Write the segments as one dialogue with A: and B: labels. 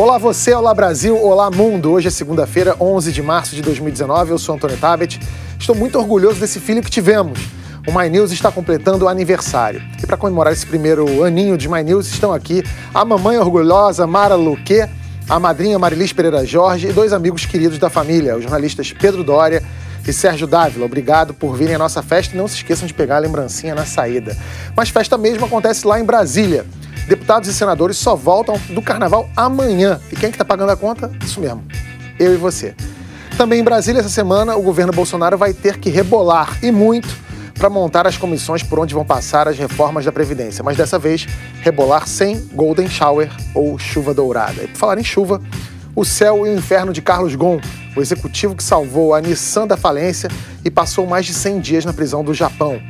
A: Olá você, olá Brasil, olá mundo. Hoje é segunda-feira, 11 de março de 2019. Eu sou Antônio Tabet. Estou muito orgulhoso desse filho que tivemos. O My News está completando o aniversário. E para comemorar esse primeiro aninho de My News, estão aqui a mamãe orgulhosa Mara Luque, a madrinha Marilis Pereira Jorge e dois amigos queridos da família, os jornalistas Pedro Dória e Sérgio Dávila. Obrigado por virem à nossa festa e não se esqueçam de pegar a lembrancinha na saída. Mas festa mesmo acontece lá em Brasília. Deputados e senadores só voltam do carnaval amanhã. E quem é que está pagando a conta? Isso mesmo, eu e você. Também em Brasília, essa semana, o governo Bolsonaro vai ter que rebolar, e muito, para montar as comissões por onde vão passar as reformas da Previdência. Mas dessa vez, rebolar sem Golden Shower ou chuva dourada. E por falar em chuva, o céu e o inferno de Carlos Ghosn, o executivo que salvou a Nissan da falência e passou mais de 100 dias na prisão do Japão.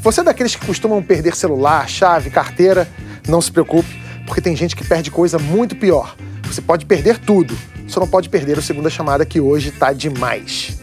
A: Você é daqueles que costumam perder celular, chave, carteira? Não se preocupe, porque tem gente que perde coisa muito pior. Você pode perder tudo, só não pode perder o segunda chamada que hoje tá demais.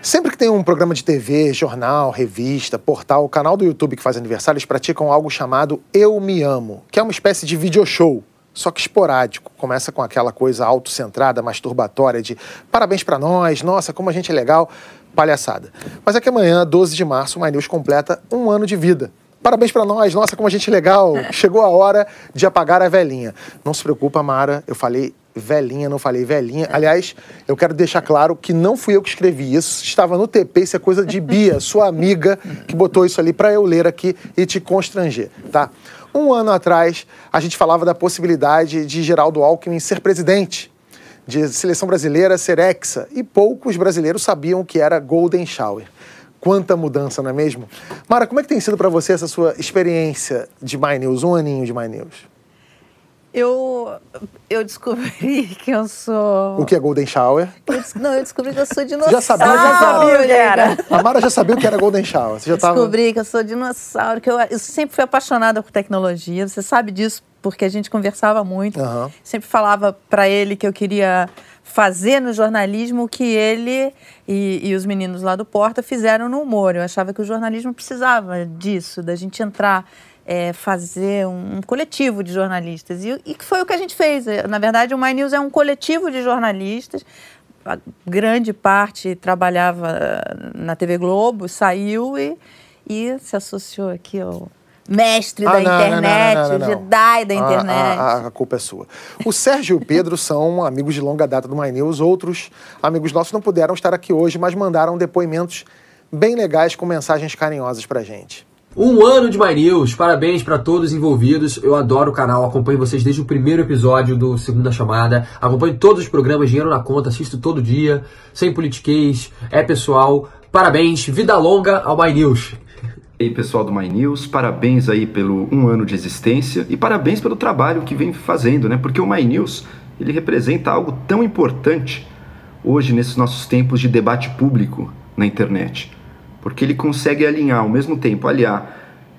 A: Sempre que tem um programa de TV, jornal, revista, portal, canal do YouTube que faz aniversário, eles praticam algo chamado Eu Me Amo, que é uma espécie de video show só que esporádico. Começa com aquela coisa autocentrada, masturbatória de parabéns para nós, nossa, como a gente é legal, palhaçada. Mas é que amanhã, 12 de março, o My News completa um ano de vida. Parabéns para nós, nossa, como a gente é legal. Chegou a hora de apagar a velhinha. Não se preocupa, Mara, eu falei velhinha, não falei velhinha. Aliás, eu quero deixar claro que não fui eu que escrevi isso. Estava no TP, isso é coisa de Bia, sua amiga, que botou isso ali para eu ler aqui e te constranger, tá? Um ano atrás, a gente falava da possibilidade de Geraldo Alckmin ser presidente, de seleção brasileira ser hexa, e poucos brasileiros sabiam que era Golden Shower. Quanta mudança, não é mesmo? Mara, como é que tem sido para você essa sua experiência de My News, um aninho de My News?
B: Eu, eu descobri que eu sou.
A: O que é Golden Shower?
B: Eu, não, eu descobri que eu sou dinossauro.
A: Já sabia, já sabia o que era. A Mara já sabia o que era Golden Shower. Você já
B: tava... Descobri que eu sou dinossauro, que eu, eu sempre fui apaixonada por tecnologia. Você sabe disso porque a gente conversava muito. Uhum. Sempre falava para ele que eu queria fazer no jornalismo o que ele e, e, os meninos lá do Porta fizeram no humor. Eu achava que o jornalismo precisava disso, da gente entrar é, fazer um, coletivo de jornalistas. E, e foi o que a gente fez. Na verdade, o My News é um coletivo de jornalistas. A grande parte trabalhava na TV Globo, saiu e, e se associou aqui ao mestre ah, da não, internet, não, não, o Jedi da internet.
A: A, a, a, culpa é sua. O Sérgio e o Pedro são amigos de longa data do My News. Outros amigos nossos não puderam estar aqui hoje, mas mandaram depoimentos bem legais com mensagens carinhosas pra gente.
C: Um ano de My News, parabéns para todos envolvidos. Eu adoro o canal, acompanho vocês desde o primeiro episódio do Segunda Chamada. Acompanho todos os programas, dinheiro na conta, assisto todo dia, sem politiquês, é pessoal. Parabéns, vida longa ao My News.
D: E aí, pessoal do My News, parabéns aí pelo um ano de existência e parabéns pelo trabalho que vem fazendo, né? Porque o My News, ele representa algo tão importante hoje nesses nossos tempos de debate público na internet porque ele consegue alinhar ao mesmo tempo aliar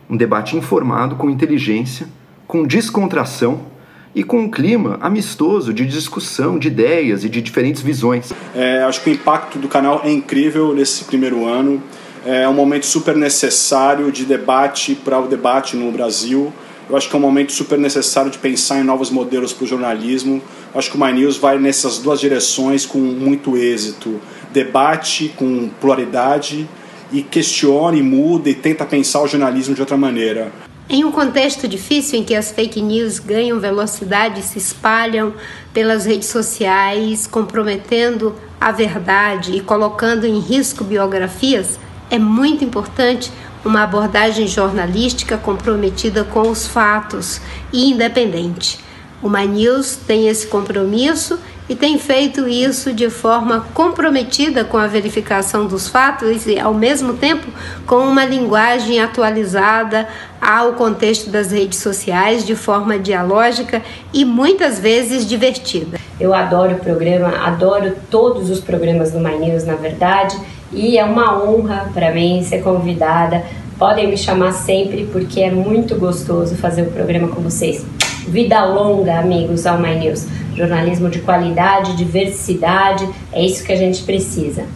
D: um debate informado com inteligência, com descontração e com um clima amistoso de discussão de ideias e de diferentes visões.
E: É, acho que o impacto do canal é incrível nesse primeiro ano. É um momento super necessário de debate para o debate no Brasil. Eu acho que é um momento super necessário de pensar em novos modelos para o jornalismo. Eu acho que o My News vai nessas duas direções com muito êxito. Debate com pluralidade e questiona e muda e tenta pensar o jornalismo de outra maneira.
F: Em um contexto difícil em que as fake news ganham velocidade e se espalham pelas redes sociais, comprometendo a verdade e colocando em risco biografias, é muito importante uma abordagem jornalística comprometida com os fatos e independente. O My News tem esse compromisso e tem feito isso de forma comprometida com a verificação dos fatos e, ao mesmo tempo, com uma linguagem atualizada ao contexto das redes sociais, de forma dialógica e muitas vezes divertida.
G: Eu adoro o programa, adoro todos os programas do My News, na verdade, e é uma honra para mim ser convidada. Podem me chamar sempre porque é muito gostoso fazer o programa com vocês. Vida longa, amigos, ao My News. Jornalismo de qualidade, diversidade, é isso que a gente precisa.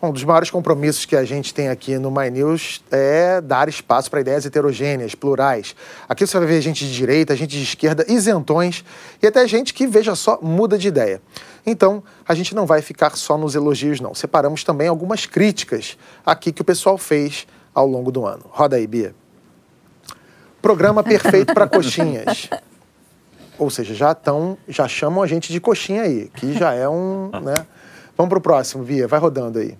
A: Um dos maiores compromissos que a gente tem aqui no My News é dar espaço para ideias heterogêneas, plurais. Aqui você vai ver gente de direita, gente de esquerda, isentões e até gente que, veja só, muda de ideia. Então, a gente não vai ficar só nos elogios, não. Separamos também algumas críticas aqui que o pessoal fez ao longo do ano. Roda aí, Bia. Programa perfeito para coxinhas. Ou seja, já estão, já chamam a gente de coxinha aí, que já é um, né? Vamos para o próximo, Bia, vai rodando aí.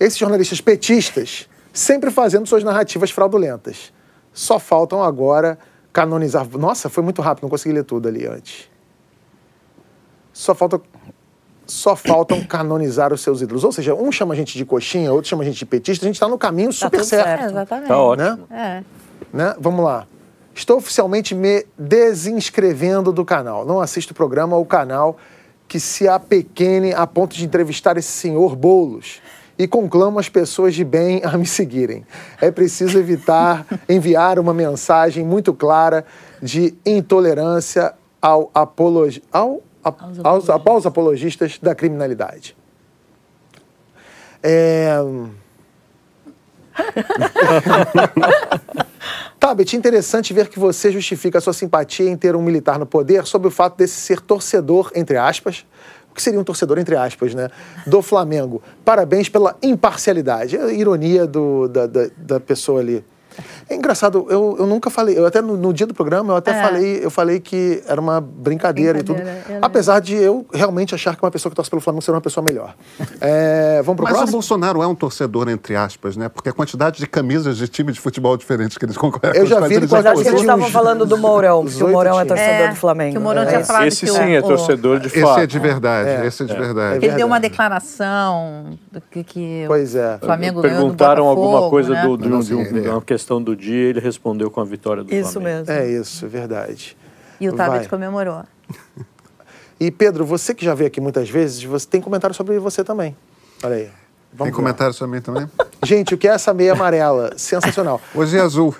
A: Esses jornalistas petistas sempre fazendo suas narrativas fraudulentas. Só faltam agora canonizar. Nossa, foi muito rápido, não consegui ler tudo ali antes. Só falta só faltam canonizar os seus ídolos. Ou seja, um chama a gente de coxinha, outro chama a gente de petista, a gente está no caminho tá super certo. certo.
B: É, exatamente.
H: Tá ótimo.
A: Né? É. Né? Vamos lá. Estou oficialmente me desinscrevendo do canal. Não assisto o programa ou canal que se apequene a ponto de entrevistar esse senhor Bolos e conclamo as pessoas de bem a me seguirem. É preciso evitar enviar uma mensagem muito clara de intolerância ao apologi ao, a, aos, aos apologistas da criminalidade. É... Tabet, interessante ver que você justifica sua simpatia em ter um militar no poder sob o fato desse ser torcedor, entre aspas, o que seria um torcedor, entre aspas, né, do Flamengo. Parabéns pela imparcialidade. É a ironia do, da, da, da pessoa ali. É engraçado, eu, eu nunca falei, eu até no, no dia do programa eu até é. falei, eu falei que era uma brincadeira, brincadeira e tudo. Apesar de eu realmente achar que uma pessoa que torce pelo Flamengo seria uma pessoa melhor. É, vamos pro
I: Mas
A: próximo?
I: o Bolsonaro é um torcedor, entre aspas, né? Porque a quantidade de camisas de time de futebol diferentes que eles concorrem.
A: Eu já vi ele
J: Mas acho que eles estavam falando do Mourão, que o Mourão é torcedor é, do Flamengo.
B: Que o Mourão tinha falado
H: esse
B: que
H: sim
B: o,
H: é torcedor de
I: fato.
H: Esse
I: é de verdade, é. esse é de verdade.
B: Ele deu uma declaração do que, que
A: pois é.
B: o Flamengo
H: Perguntaram
B: ganhou do
H: alguma coisa
B: né?
H: do, do, de, um, de uma questão do dia, ele respondeu com a vitória do
J: Isso
H: Flamengo.
J: mesmo.
A: É isso, é verdade.
B: E o Tabet comemorou.
A: E Pedro, você que já veio aqui muitas vezes, você tem comentário sobre você também. Olha aí.
I: Tem
A: ver.
I: comentário sobre mim também?
A: Gente, o que é essa meia amarela? Sensacional.
I: Hoje é azul.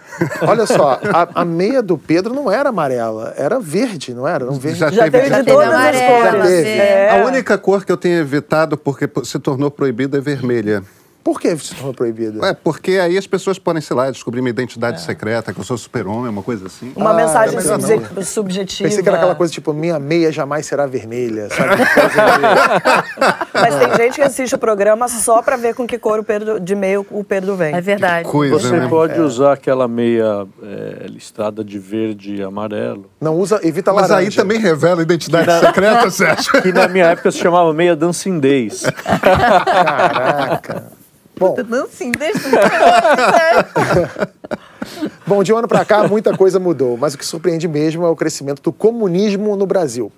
A: Olha só, a, a meia do Pedro não era amarela, era verde, não era? Não verde.
I: Já,
J: Já teve de
B: teve
J: todas as
B: amarela,
J: cores.
A: teve.
J: É.
I: A única cor que eu tenho evitado porque se tornou proibida é vermelha.
A: Por que se tornou proibido?
I: É, porque aí as pessoas podem, sei lá, descobrir minha identidade secreta, que eu sou super-homem, uma coisa assim.
J: Uma
A: Ah,
J: mensagem
A: é
J: subje-
A: não.
J: subjetiva.
A: Pensei que era aquela coisa tipo, minha meia jamais será vermelha, sabe?
J: Mas tem gente que assiste o programa só pra ver com que cor o Pedro, de meio o Pedro vem.
B: É verdade.
I: Coisa,
H: Você
I: né?
H: pode usar aquela meia é, listrada de verde e amarelo,
A: Não usa, evita
I: Mas
A: laranja.
I: aí também revela a identidade secreta, Sérgio.
H: que na minha época se chamava meia dancing days.
A: Caraca. Bom,
B: Não, sim, deixa.
A: Bom, de um ano para cá, muita coisa mudou, mas o que surpreende mesmo é o crescimento do comunismo no Brasil.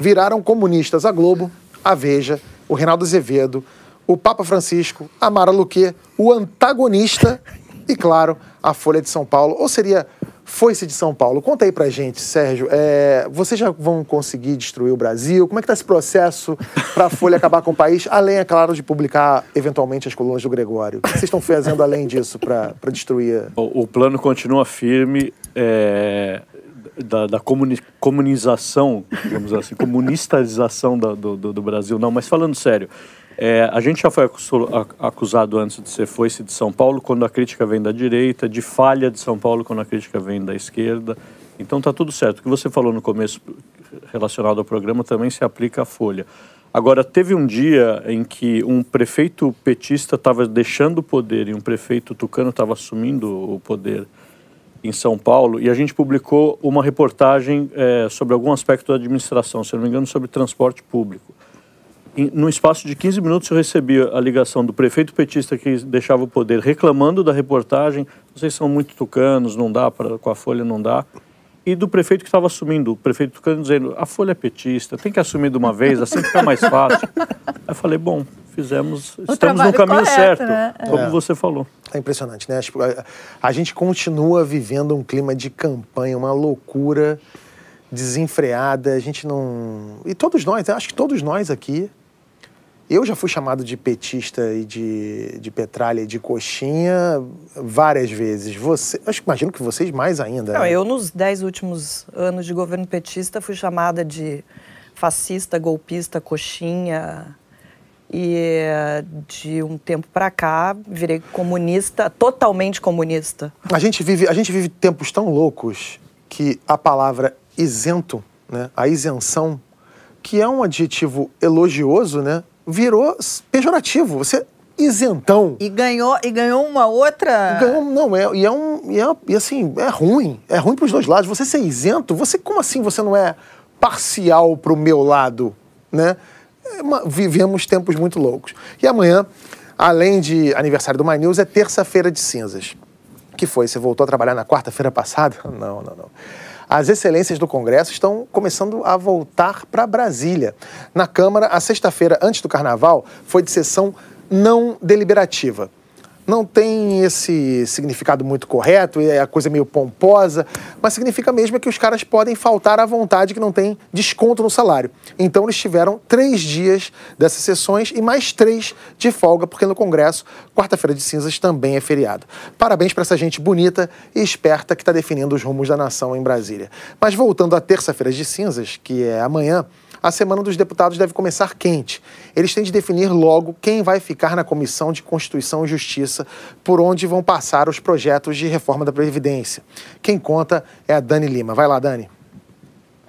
A: Viraram comunistas a Globo, a Veja, o Reinaldo Azevedo, o Papa Francisco, a Mara Luque, o antagonista e, claro, a Folha de São Paulo. Ou seria Foi-se de São Paulo. Conta aí pra gente, Sérgio. é, vocês já vão conseguir destruir o Brasil? Como é que tá esse processo para a Folha acabar com o país? Além, é claro, de publicar eventualmente as colunas do Gregório. O que vocês estão fazendo além disso para destruir?
H: O, o plano continua firme é, da, da comuni- comunização, digamos assim, comunistarização da- do, do, do Brasil. Não, mas falando sério, é, a gente já foi acusado antes de ser foice de São Paulo, quando a crítica vem da direita, de falha de São Paulo, quando a crítica vem da esquerda. Então tá tudo certo. O que você falou no começo relacionado ao programa também se aplica à Folha. Agora, teve um dia em que um prefeito petista estava deixando o poder e um prefeito tucano estava assumindo o poder em São Paulo e a gente publicou uma reportagem eh, sobre algum aspecto da administração, se não me engano, sobre transporte público. Em, no espaço de 15 minutos eu recebi a ligação do prefeito petista que deixava o poder reclamando da reportagem, vocês são muito tucanos, não dá, pra, com a Folha não dá. E do prefeito que estava assumindo, o prefeito tucano dizendo, a Folha é petista, tem que assumir de uma vez, assim fica mais fácil. Aí eu falei, bom, fizemos, estamos no caminho
B: correto,
H: certo,
B: né?
H: como
A: É.
H: você falou.
A: É impressionante, né? Tipo, a, a gente continua vivendo um clima de campanha, uma loucura desenfreada. A gente não. E todos nós, acho que todos nós aqui. Eu já fui chamado de petista e de, de petralha e de coxinha várias vezes. Você, acho que imagino que vocês mais ainda.
J: Não,
A: né?
J: eu, nos dez últimos anos de governo petista, fui chamada de fascista, golpista, coxinha. E de um tempo para cá, virei comunista, totalmente comunista.
A: A gente vive, a gente vive tempos tão loucos que a palavra isento, né, a isenção, que é um adjetivo elogioso, né, virou pejorativo. Você isentão.
B: E ganhou, e ganhou uma outra.
A: Ganhou, não, é, e, é um, e, é, e assim, é ruim. É ruim para os dois lados. Você ser isento, você como assim você não é parcial para o meu lado? Né? É uma, vivemos tempos muito loucos. E amanhã, além de aniversário do My News, é terça-feira de cinzas. Que foi? Você voltou a trabalhar na quarta-feira passada? Não, não, não. As excelências do Congresso estão começando a voltar para Brasília. Na Câmara, a sexta-feira antes do Carnaval foi de sessão não deliberativa. Não tem esse significado muito correto, é a coisa meio pomposa, mas significa mesmo que os caras podem faltar à vontade que não tem desconto no salário. Então eles tiveram três dias dessas sessões e mais três de folga, porque no Congresso, quarta-feira de cinzas também é feriado. Parabéns para essa gente bonita e esperta que está definindo os rumos da nação em Brasília. Mas voltando à terça-feira de cinzas, que é amanhã, a semana dos deputados deve começar quente. Eles têm de definir logo quem vai ficar na Comissão de Constituição e Justiça, por onde vão passar os projetos de reforma da Previdência. Quem conta é a Dani Lima. Vai lá, Dani.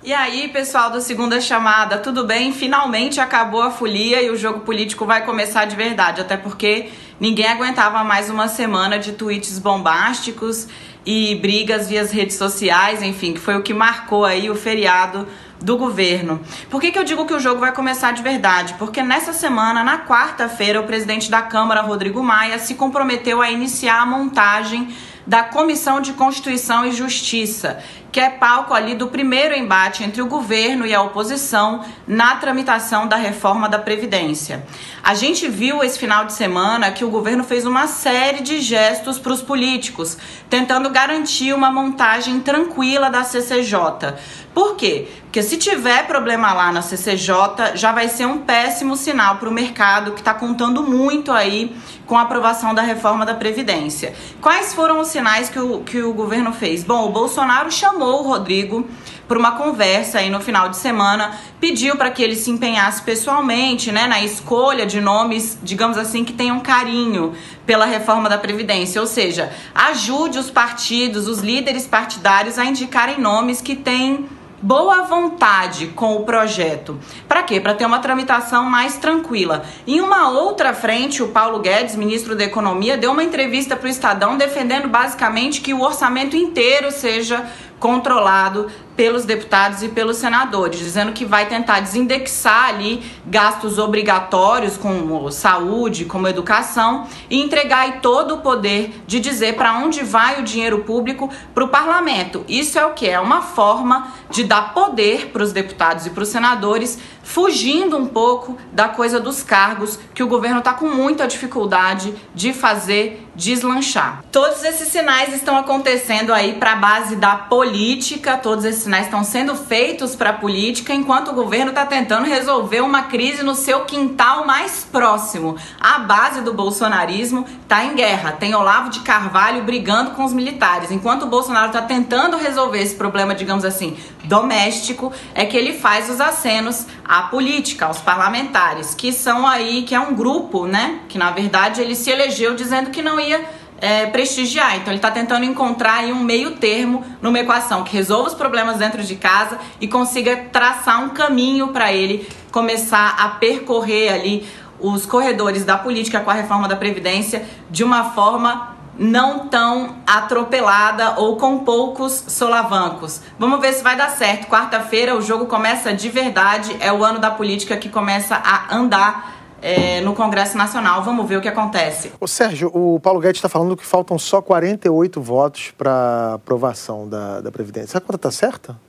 K: E aí, pessoal do Segunda Chamada, tudo bem? Finalmente acabou a folia e o jogo político vai começar de verdade, até porque ninguém aguentava mais uma semana de tweets bombásticos e brigas via redes sociais, enfim, que foi o que marcou aí o feriado do governo. Por que, que eu digo que o jogo vai começar de verdade? Porque nessa semana, na quarta-feira, o presidente da Câmara, Rodrigo Maia, se comprometeu a iniciar a montagem da Comissão de Constituição e Justiça, que é palco ali do primeiro embate entre o governo e a oposição na tramitação da reforma da Previdência. A gente viu esse final de semana que o governo fez uma série de gestos para os políticos, tentando garantir uma montagem tranquila da CCJ. Por quê? Porque se tiver problema lá na CCJ, já vai ser um péssimo sinal para o mercado que está contando muito aí com a aprovação da reforma da Previdência. Quais foram os sinais que o, que o governo fez? Bom, o Bolsonaro chamou o Rodrigo para uma conversa aí no final de semana, pediu para que ele se empenhasse pessoalmente, né, na escolha de nomes, digamos assim, que tenham carinho pela reforma da previdência, ou seja, ajude os partidos, os líderes partidários a indicarem nomes que têm boa vontade com o projeto. Para quê? Para ter uma tramitação mais tranquila. Em uma outra frente, o Paulo Guedes, ministro da Economia, deu uma entrevista para o Estadão defendendo basicamente que o orçamento inteiro seja controlado pelos deputados e pelos senadores, dizendo que vai tentar desindexar ali gastos obrigatórios como saúde, como educação e entregar aí todo o poder de dizer para onde vai o dinheiro público para o parlamento. Isso é o que é uma forma de dar poder para os deputados e para os senadores, fugindo um pouco da coisa dos cargos que o governo está com muita dificuldade de fazer deslanchar. Todos esses sinais estão acontecendo aí para a base da política, todos esses sinais estão sendo feitos para a política, enquanto o governo está tentando resolver uma crise no seu quintal mais próximo. A base do bolsonarismo está em guerra. Tem Olavo de Carvalho brigando com os militares. Enquanto o Bolsonaro está tentando resolver esse problema, digamos assim, doméstico, é que ele faz os acenos à política, aos parlamentares, que são aí, que é um grupo, né? Que na verdade ele se elegeu dizendo que não ia é, prestigiar. Então ele está tentando encontrar aí um meio termo numa equação que resolva os problemas dentro de casa e consiga traçar um caminho para ele começar a percorrer ali os corredores da política com a reforma da Previdência de uma forma não tão atropelada ou com poucos solavancos. Vamos ver se vai dar certo. Quarta-feira o jogo começa de verdade, é o ano da política que começa a andar é, no Congresso Nacional. Vamos ver o que acontece.
A: O Sérgio, o Paulo Guedes está falando que faltam só 48 votos para aprovação da, da Previdência. A conta está certa?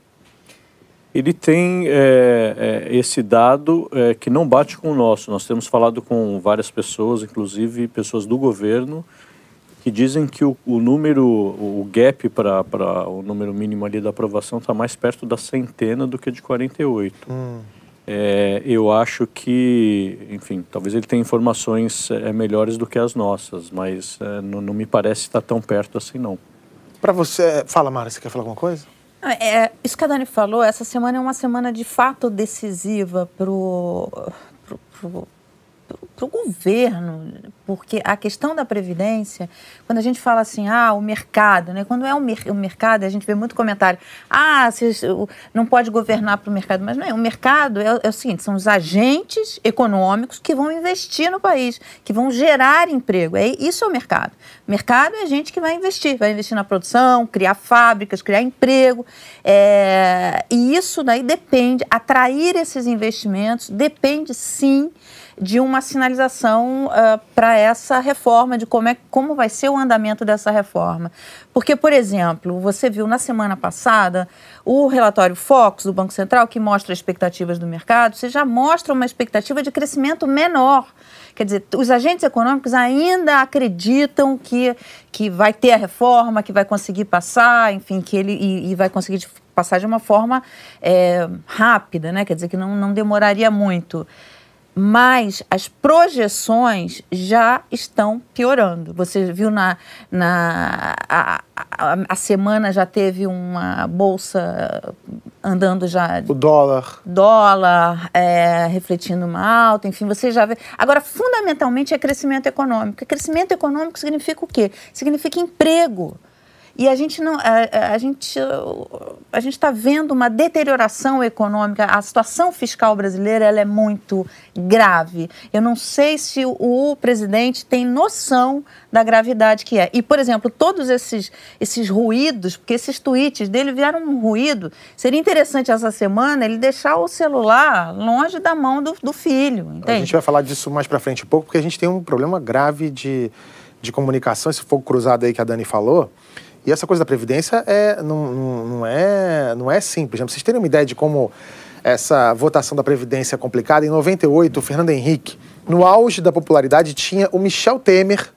H: Ele tem é, é, esse dado é, que não bate com o nosso. Nós temos falado com várias pessoas, inclusive pessoas do governo, que dizem que o, o número, o gap para o número mínimo ali da aprovação está mais perto da centena do que de 48. Hum. É, eu acho que, enfim, talvez ele tenha informações é, melhores do que as nossas, mas é, não, não, me parece estar tão perto assim, não.
A: Para você, fala, Mara, você quer falar alguma coisa?
B: Ah, é, isso que a Dani falou, essa semana é uma semana de fato decisiva para o para o governo, porque a questão da previdência, quando a gente fala assim, ah, o mercado, né? Quando é o, mer o mercado, a gente vê muito comentário, ah, não pode governar para o mercado, mas não é. O mercado é, é, o seguinte, são os agentes econômicos que vão investir no país, que vão gerar emprego. É isso é o mercado. O mercado é a gente que vai investir, vai investir na produção, criar fábricas, criar emprego, é, e isso daí depende, atrair esses investimentos depende sim de uma sinalização uh, para essa reforma, de como, é, como vai ser o andamento dessa reforma. Porque, por exemplo, você viu na semana passada o relatório Fox do Banco Central, que mostra expectativas do mercado, você já mostra uma expectativa de crescimento menor. Quer dizer, os agentes econômicos ainda acreditam que, que vai ter a reforma, que vai conseguir passar, enfim, que ele e, e vai conseguir passar de uma forma é, rápida, né? Quer dizer, que não, não demoraria muito mas as projeções já estão piorando. Você viu na, na a, a, a, semana já teve uma bolsa andando já
A: o dólar
B: dólar é, refletindo uma alta, enfim, você já vê. Agora, fundamentalmente é crescimento econômico. E crescimento econômico significa o quê? Significa emprego. E a gente não, a, a gente a gente está vendo uma deterioração econômica. A situação fiscal brasileira ela é muito grave. Eu não sei se o, presidente tem noção da gravidade que é. E por exemplo, todos esses esses ruídos, porque esses tweets dele vieram um ruído. Seria interessante essa semana ele deixar o celular longe da mão do, do filho. Entende? A
A: gente vai falar disso mais para frente um pouco, porque a gente tem um problema grave de de comunicação, esse fogo cruzado aí que a Dani falou. E essa coisa da Previdência é, não, não, é, não é simples. Né? Vocês terem uma ideia de como essa votação da Previdência é complicada, em 98, o Fernando Henrique, no auge da popularidade, tinha o Michel Temer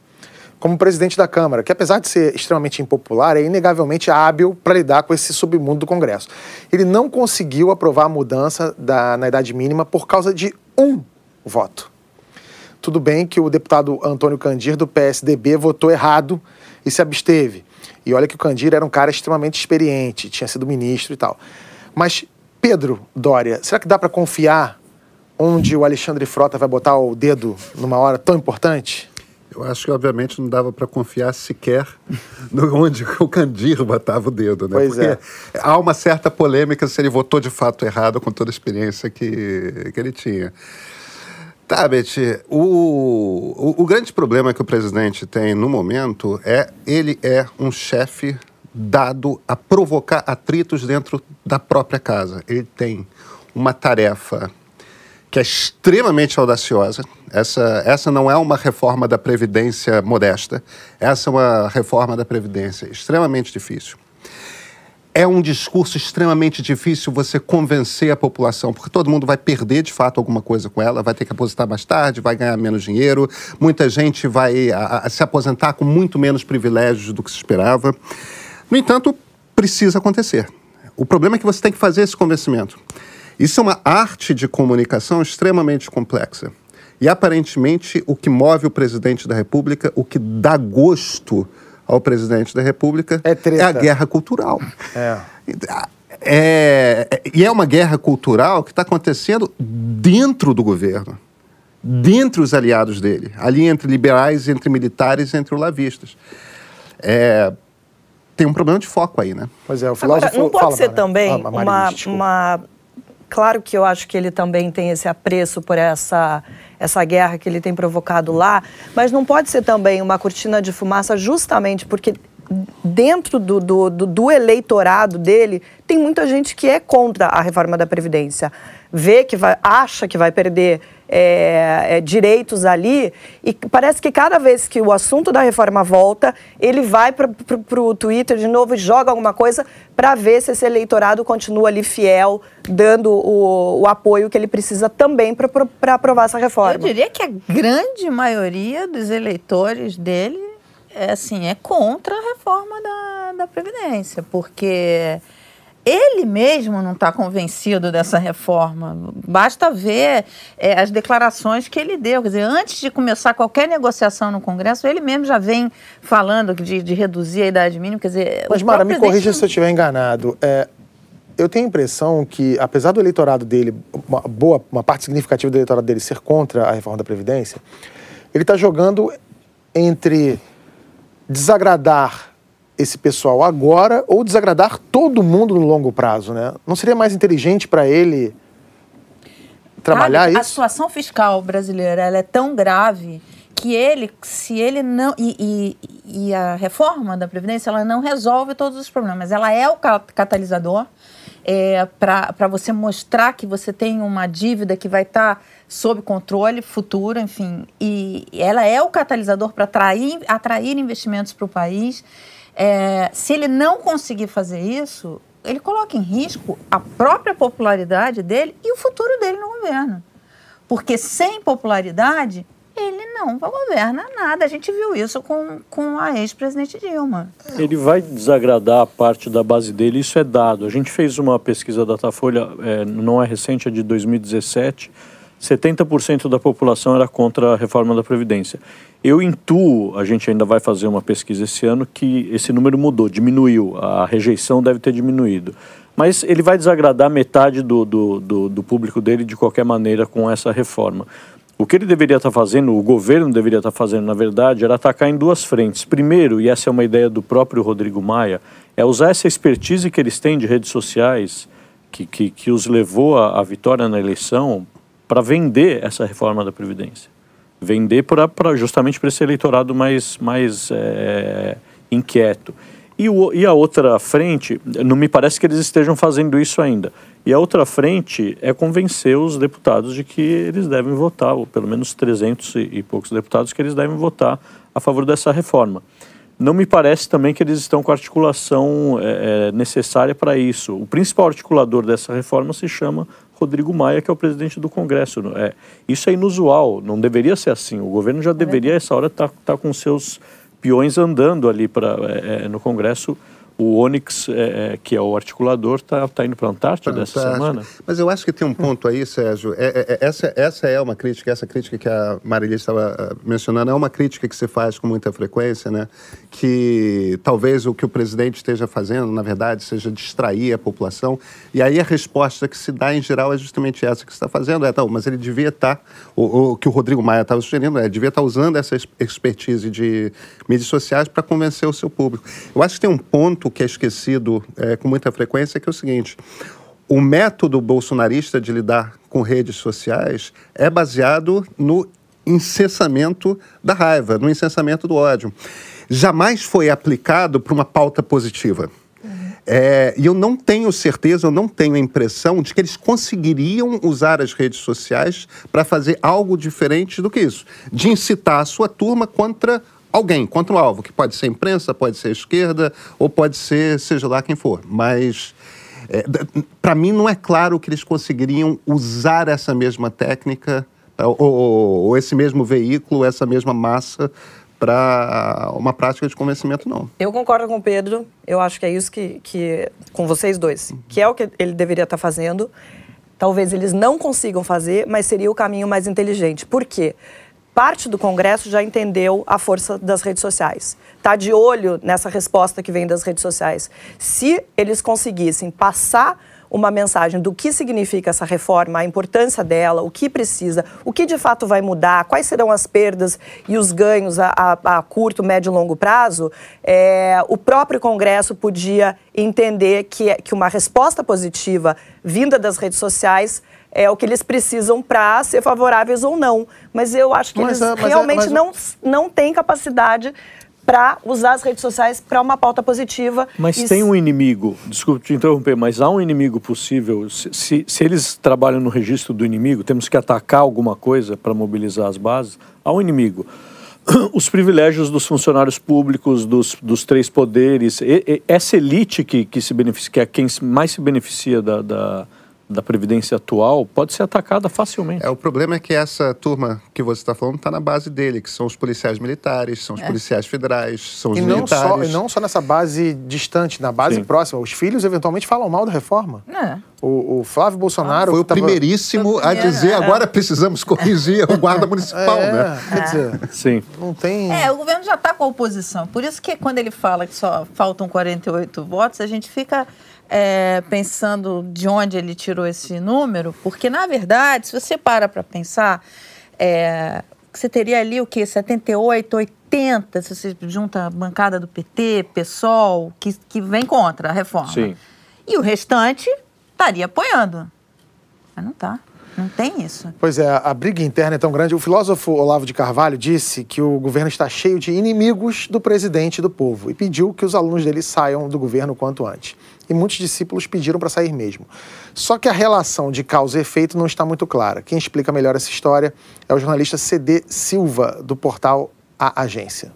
A: como presidente da Câmara, que apesar de ser extremamente impopular, é inegavelmente hábil para lidar com esse submundo do Congresso. Ele não conseguiu aprovar a mudança da, na idade mínima por causa de um voto. Tudo bem que o deputado Antônio Candir, do PSDB, votou errado e se absteve. E olha que o Candir era um cara extremamente experiente, tinha sido ministro e tal. Mas, Pedro Dória, será que dá para confiar onde o Alexandre Frota vai botar o dedo numa hora tão importante?
I: Eu acho que, obviamente, não dava para confiar sequer no onde o Candir botava o dedo, né?
A: Pois Porque
I: é. há uma certa polêmica se ele votou de fato errado com toda a experiência que, que ele tinha. Tá, Betty, o, o, o, grande problema que o presidente tem no momento é ele é um chefe dado a provocar atritos dentro da própria casa. Ele tem uma tarefa que é extremamente audaciosa. Essa, essa não é uma reforma da Previdência modesta, essa é uma reforma da Previdência extremamente difícil é um discurso extremamente difícil você convencer a população, porque todo mundo vai perder de fato alguma coisa com ela, vai ter que aposentar mais tarde, vai ganhar menos dinheiro, muita gente vai a, a, se aposentar com muito menos privilégios do que se esperava. No entanto, precisa acontecer. O problema é que você tem que fazer esse convencimento. Isso é uma arte de comunicação extremamente complexa. E aparentemente, o que move o presidente da República, o que dá gosto ao presidente da República
A: é,
I: é a guerra cultural.
A: É.
I: É, é, e é uma guerra cultural que está acontecendo dentro do governo, dentre os aliados dele, ali entre liberais, entre militares, entre olavistas. É, tem um problema de foco aí, né?
A: Pois é, o filósofo...
J: Agora, não pode
A: fala,
J: ser também ah, uma, uma... Claro que eu acho que ele também tem esse apreço por essa essa guerra que ele tem provocado lá, mas não pode ser também uma cortina de fumaça justamente porque dentro do, do, do, eleitorado dele, tem muita gente que é contra a reforma da Previdência. Vê que vai, acha que vai perder é, é, direitos ali, e parece que cada vez que o assunto da reforma volta, ele vai para o Twitter de novo e joga alguma coisa para ver se esse eleitorado continua ali fiel, dando o, o apoio que ele precisa também para aprovar essa reforma. Eu
B: diria que a grande maioria dos eleitores dele é, assim, é contra a reforma da, da Previdência, porque ele mesmo não está convencido dessa reforma. Basta ver é, as declarações que ele deu. Quer dizer, antes de começar qualquer negociação no Congresso, ele mesmo já vem falando de, de reduzir a idade mínima. Quer dizer,
A: Mas, Mara, me corrija se eu estiver enganado. É, eu tenho a impressão que, apesar do eleitorado dele, uma boa, uma parte significativa do eleitorado dele ser contra a reforma da Previdência, ele está jogando entre desagradar esse pessoal agora ou desagradar todo mundo no longo prazo, né? Não seria mais inteligente para ele trabalhar Sabe, isso?
B: A situação fiscal brasileira ela é tão grave que ele, se ele não. E, e, e, a reforma da Previdência, ela não resolve todos os problemas. Ela é o catalisador é, para você mostrar que você tem uma dívida que vai estar tá sob controle futuro, enfim. E ela é o catalisador para atrair, atrair investimentos para o país. É, se ele não conseguir fazer isso, ele coloca em risco a própria popularidade dele e o futuro dele no governo. Porque sem popularidade, ele não governa nada. A gente viu isso com, com a ex-presidente Dilma.
H: Ele vai desagradar a parte da base dele, isso é dado. A gente fez uma pesquisa da Datafolha, é, não é recente, é de 2017. 70% da população era contra a reforma da Previdência. Eu intuo, a gente ainda vai fazer uma pesquisa esse ano, que esse número mudou, diminuiu, a rejeição deve ter diminuído. Mas ele vai desagradar metade do, do, do, do público dele de qualquer maneira com essa reforma. O que ele deveria estar fazendo, o governo deveria estar fazendo, na verdade, era atacar em duas frentes. Primeiro, e essa é uma ideia do próprio Rodrigo Maia, é usar essa expertise que eles têm de redes sociais, que, que, que os levou à, à vitória na eleição, para vender essa reforma da Previdência. Vender pra, pra justamente para esse eleitorado mais, mais é, inquieto. E, o, e a outra frente, não me parece que eles estejam fazendo isso ainda. E a outra frente é convencer os deputados de que eles devem votar, ou pelo menos 300 e poucos deputados, que eles devem votar a favor dessa reforma. Não me parece também que eles estão com a articulação é, necessária para isso. O principal articulador dessa reforma se chama Rodrigo Maia, que é o presidente do Congresso. É, isso é inusual, não deveria ser assim. O governo já deveria, essa hora, estar tá, tá com seus peões andando ali pra, é, no Congresso o Onyx, é, é, que é o articulador, está tá indo para a Antártida Fantástico. essa semana.
I: Mas eu acho que tem um ponto aí, Sérgio. É, é, é, essa, essa é uma crítica, essa crítica que a Marilia estava ah, mencionando, é uma crítica que se faz com muita frequência, né? Que talvez o que o presidente esteja fazendo, na verdade, seja distrair a população. E aí a resposta que se dá, em geral, é justamente essa que você está fazendo. É, tá, mas ele devia estar, tá, o, o, que o Rodrigo Maia estava sugerindo, é, devia estar tá usando essa expertise de mídias sociais para convencer o seu público. Eu acho que tem um ponto que é esquecido é, com muita frequência, que é o seguinte: o método bolsonarista de lidar com redes sociais é baseado no incessamento da raiva, no incessamento do ódio. Jamais foi aplicado para uma pauta positiva. É, e eu não tenho certeza, eu não tenho a impressão de que eles conseguiriam usar as redes sociais para fazer algo diferente do que isso, de incitar a sua turma contra alguém contra um alvo, que pode ser imprensa, pode ser esquerda, ou pode ser seja lá quem for. Mas, é, para mim, não é claro que eles conseguiriam usar essa mesma técnica, ou, ou, ou esse mesmo veículo, essa mesma massa, para uma prática de convencimento, não.
J: Eu concordo com o Pedro, eu acho que é isso que, que com vocês dois, que é o que ele deveria estar tá fazendo. Talvez eles não consigam fazer, mas seria o caminho mais inteligente. Por quê? Parte do Congresso já entendeu a força das redes sociais. Está de olho nessa resposta que vem das redes sociais. Se eles conseguissem passar uma mensagem do que significa essa reforma, a importância dela, o que precisa, o que de fato vai mudar, quais serão as perdas e os ganhos a, a, a curto, médio e longo prazo, é, o próprio Congresso podia entender que, que uma resposta positiva vinda das redes sociais é o que eles precisam para ser favoráveis ou não. Mas eu acho que mas, eles é, realmente é, não, não têm capacidade para usar as redes sociais para uma pauta positiva.
H: Mas e... tem um inimigo, desculpe te interromper, mas há um inimigo possível. Se, se, se eles trabalham no registro do inimigo, temos que atacar alguma coisa para mobilizar as bases, há um inimigo. Os privilégios dos funcionários públicos, dos, dos três poderes, e, e, essa elite que, que se beneficia, que é quem mais se beneficia da, da da Previdência atual pode ser atacada facilmente.
I: É, o problema é que essa turma que você está falando está na base dele, que são os policiais militares, são os é. policiais federais, são os
A: e
I: militares.
A: Não só, e não só nessa base distante, na base Sim. próxima. Os filhos eventualmente falam mal da reforma. É. O, o, Flávio Bolsonaro.
I: Ah, foi o tava... primeiríssimo a dizer é. agora precisamos corrigir o guarda municipal, é,
A: né? Quer dizer,
H: Sim.
A: não tem.
B: É, o governo já está com a oposição. Por isso que quando ele fala que só faltam 48 votos, a gente fica é, pensando de onde ele tirou esse número, porque, na verdade, se você para para pensar, é, você teria ali o quê? 78, 80, se você junta a bancada do PT, PSOL, que, que vem contra a reforma.
H: Sim.
B: E o restante estaria apoiando. Mas não está. Não tem isso.
A: Pois é, a briga interna é tão grande. O filósofo Olavo de Carvalho disse que o governo está cheio de inimigos do presidente e do povo e pediu que os alunos dele saiam do governo quanto antes. E muitos discípulos pediram para sair mesmo. Só que a relação de causa e efeito não está muito clara. Quem explica melhor essa história é o jornalista CD Silva, do portal A Agência.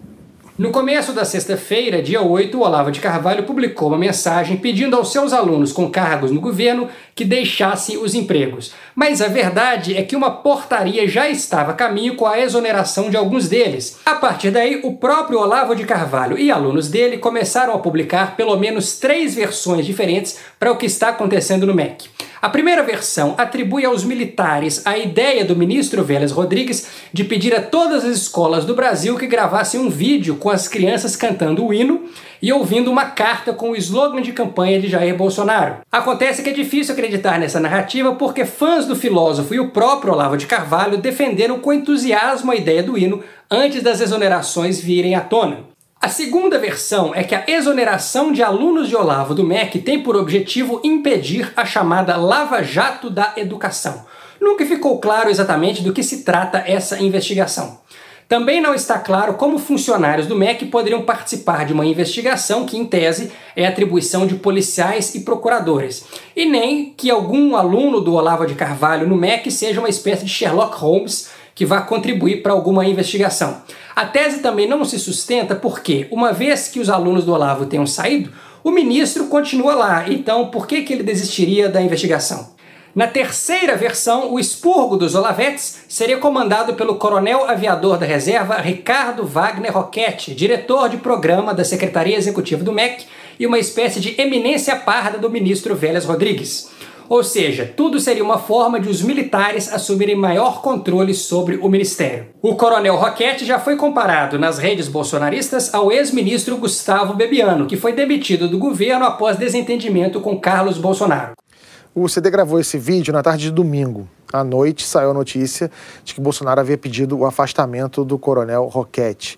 L: No começo da sexta-feira, dia 8, o Olavo de Carvalho publicou uma mensagem pedindo aos seus alunos com cargos no governo que deixassem os empregos. Mas a verdade é que uma portaria já estava a caminho com a exoneração de alguns deles. A partir daí, o próprio Olavo de Carvalho e alunos dele começaram a publicar pelo menos três versões diferentes para o que está acontecendo no MEC. A primeira versão atribui aos militares a ideia do ministro Vélez Rodrigues de pedir a todas as escolas do Brasil que gravassem um vídeo com as crianças cantando o hino e ouvindo uma carta com o slogan de campanha de Jair Bolsonaro. Acontece que é difícil acreditar nessa narrativa porque fãs do filósofo e o próprio Olavo de Carvalho defenderam com entusiasmo a ideia do hino antes das exonerações virem à tona. A segunda versão é que a exoneração de alunos de Olavo do MEC tem por objetivo impedir a chamada Lava Jato da Educação. Nunca ficou claro exatamente do que se trata essa investigação. Também não está claro como funcionários do MEC poderiam participar de uma investigação que, em tese, é atribuição de policiais e procuradores, e nem que algum aluno do Olavo de Carvalho no MEC seja uma espécie de Sherlock Holmes que vá contribuir para alguma investigação. A tese também não se sustenta porque, uma vez que os alunos do Olavo tenham saído, o ministro continua lá, então por que, que ele desistiria da investigação? Na terceira versão, o expurgo dos Olavetes seria comandado pelo coronel aviador da reserva Ricardo Wagner Roquette, diretor de programa da Secretaria Executiva do MEC e uma espécie de eminência parda do ministro Vélez Rodrigues. Ou seja, tudo seria uma forma de os militares assumirem maior controle sobre o ministério. O coronel Roquette já foi comparado nas redes bolsonaristas ao ex-ministro Gustavo Bebiano, que foi demitido do governo após desentendimento com Carlos Bolsonaro.
A: O CD gravou esse vídeo na tarde de domingo. À noite saiu a notícia de que Bolsonaro havia pedido o afastamento do coronel Roquette.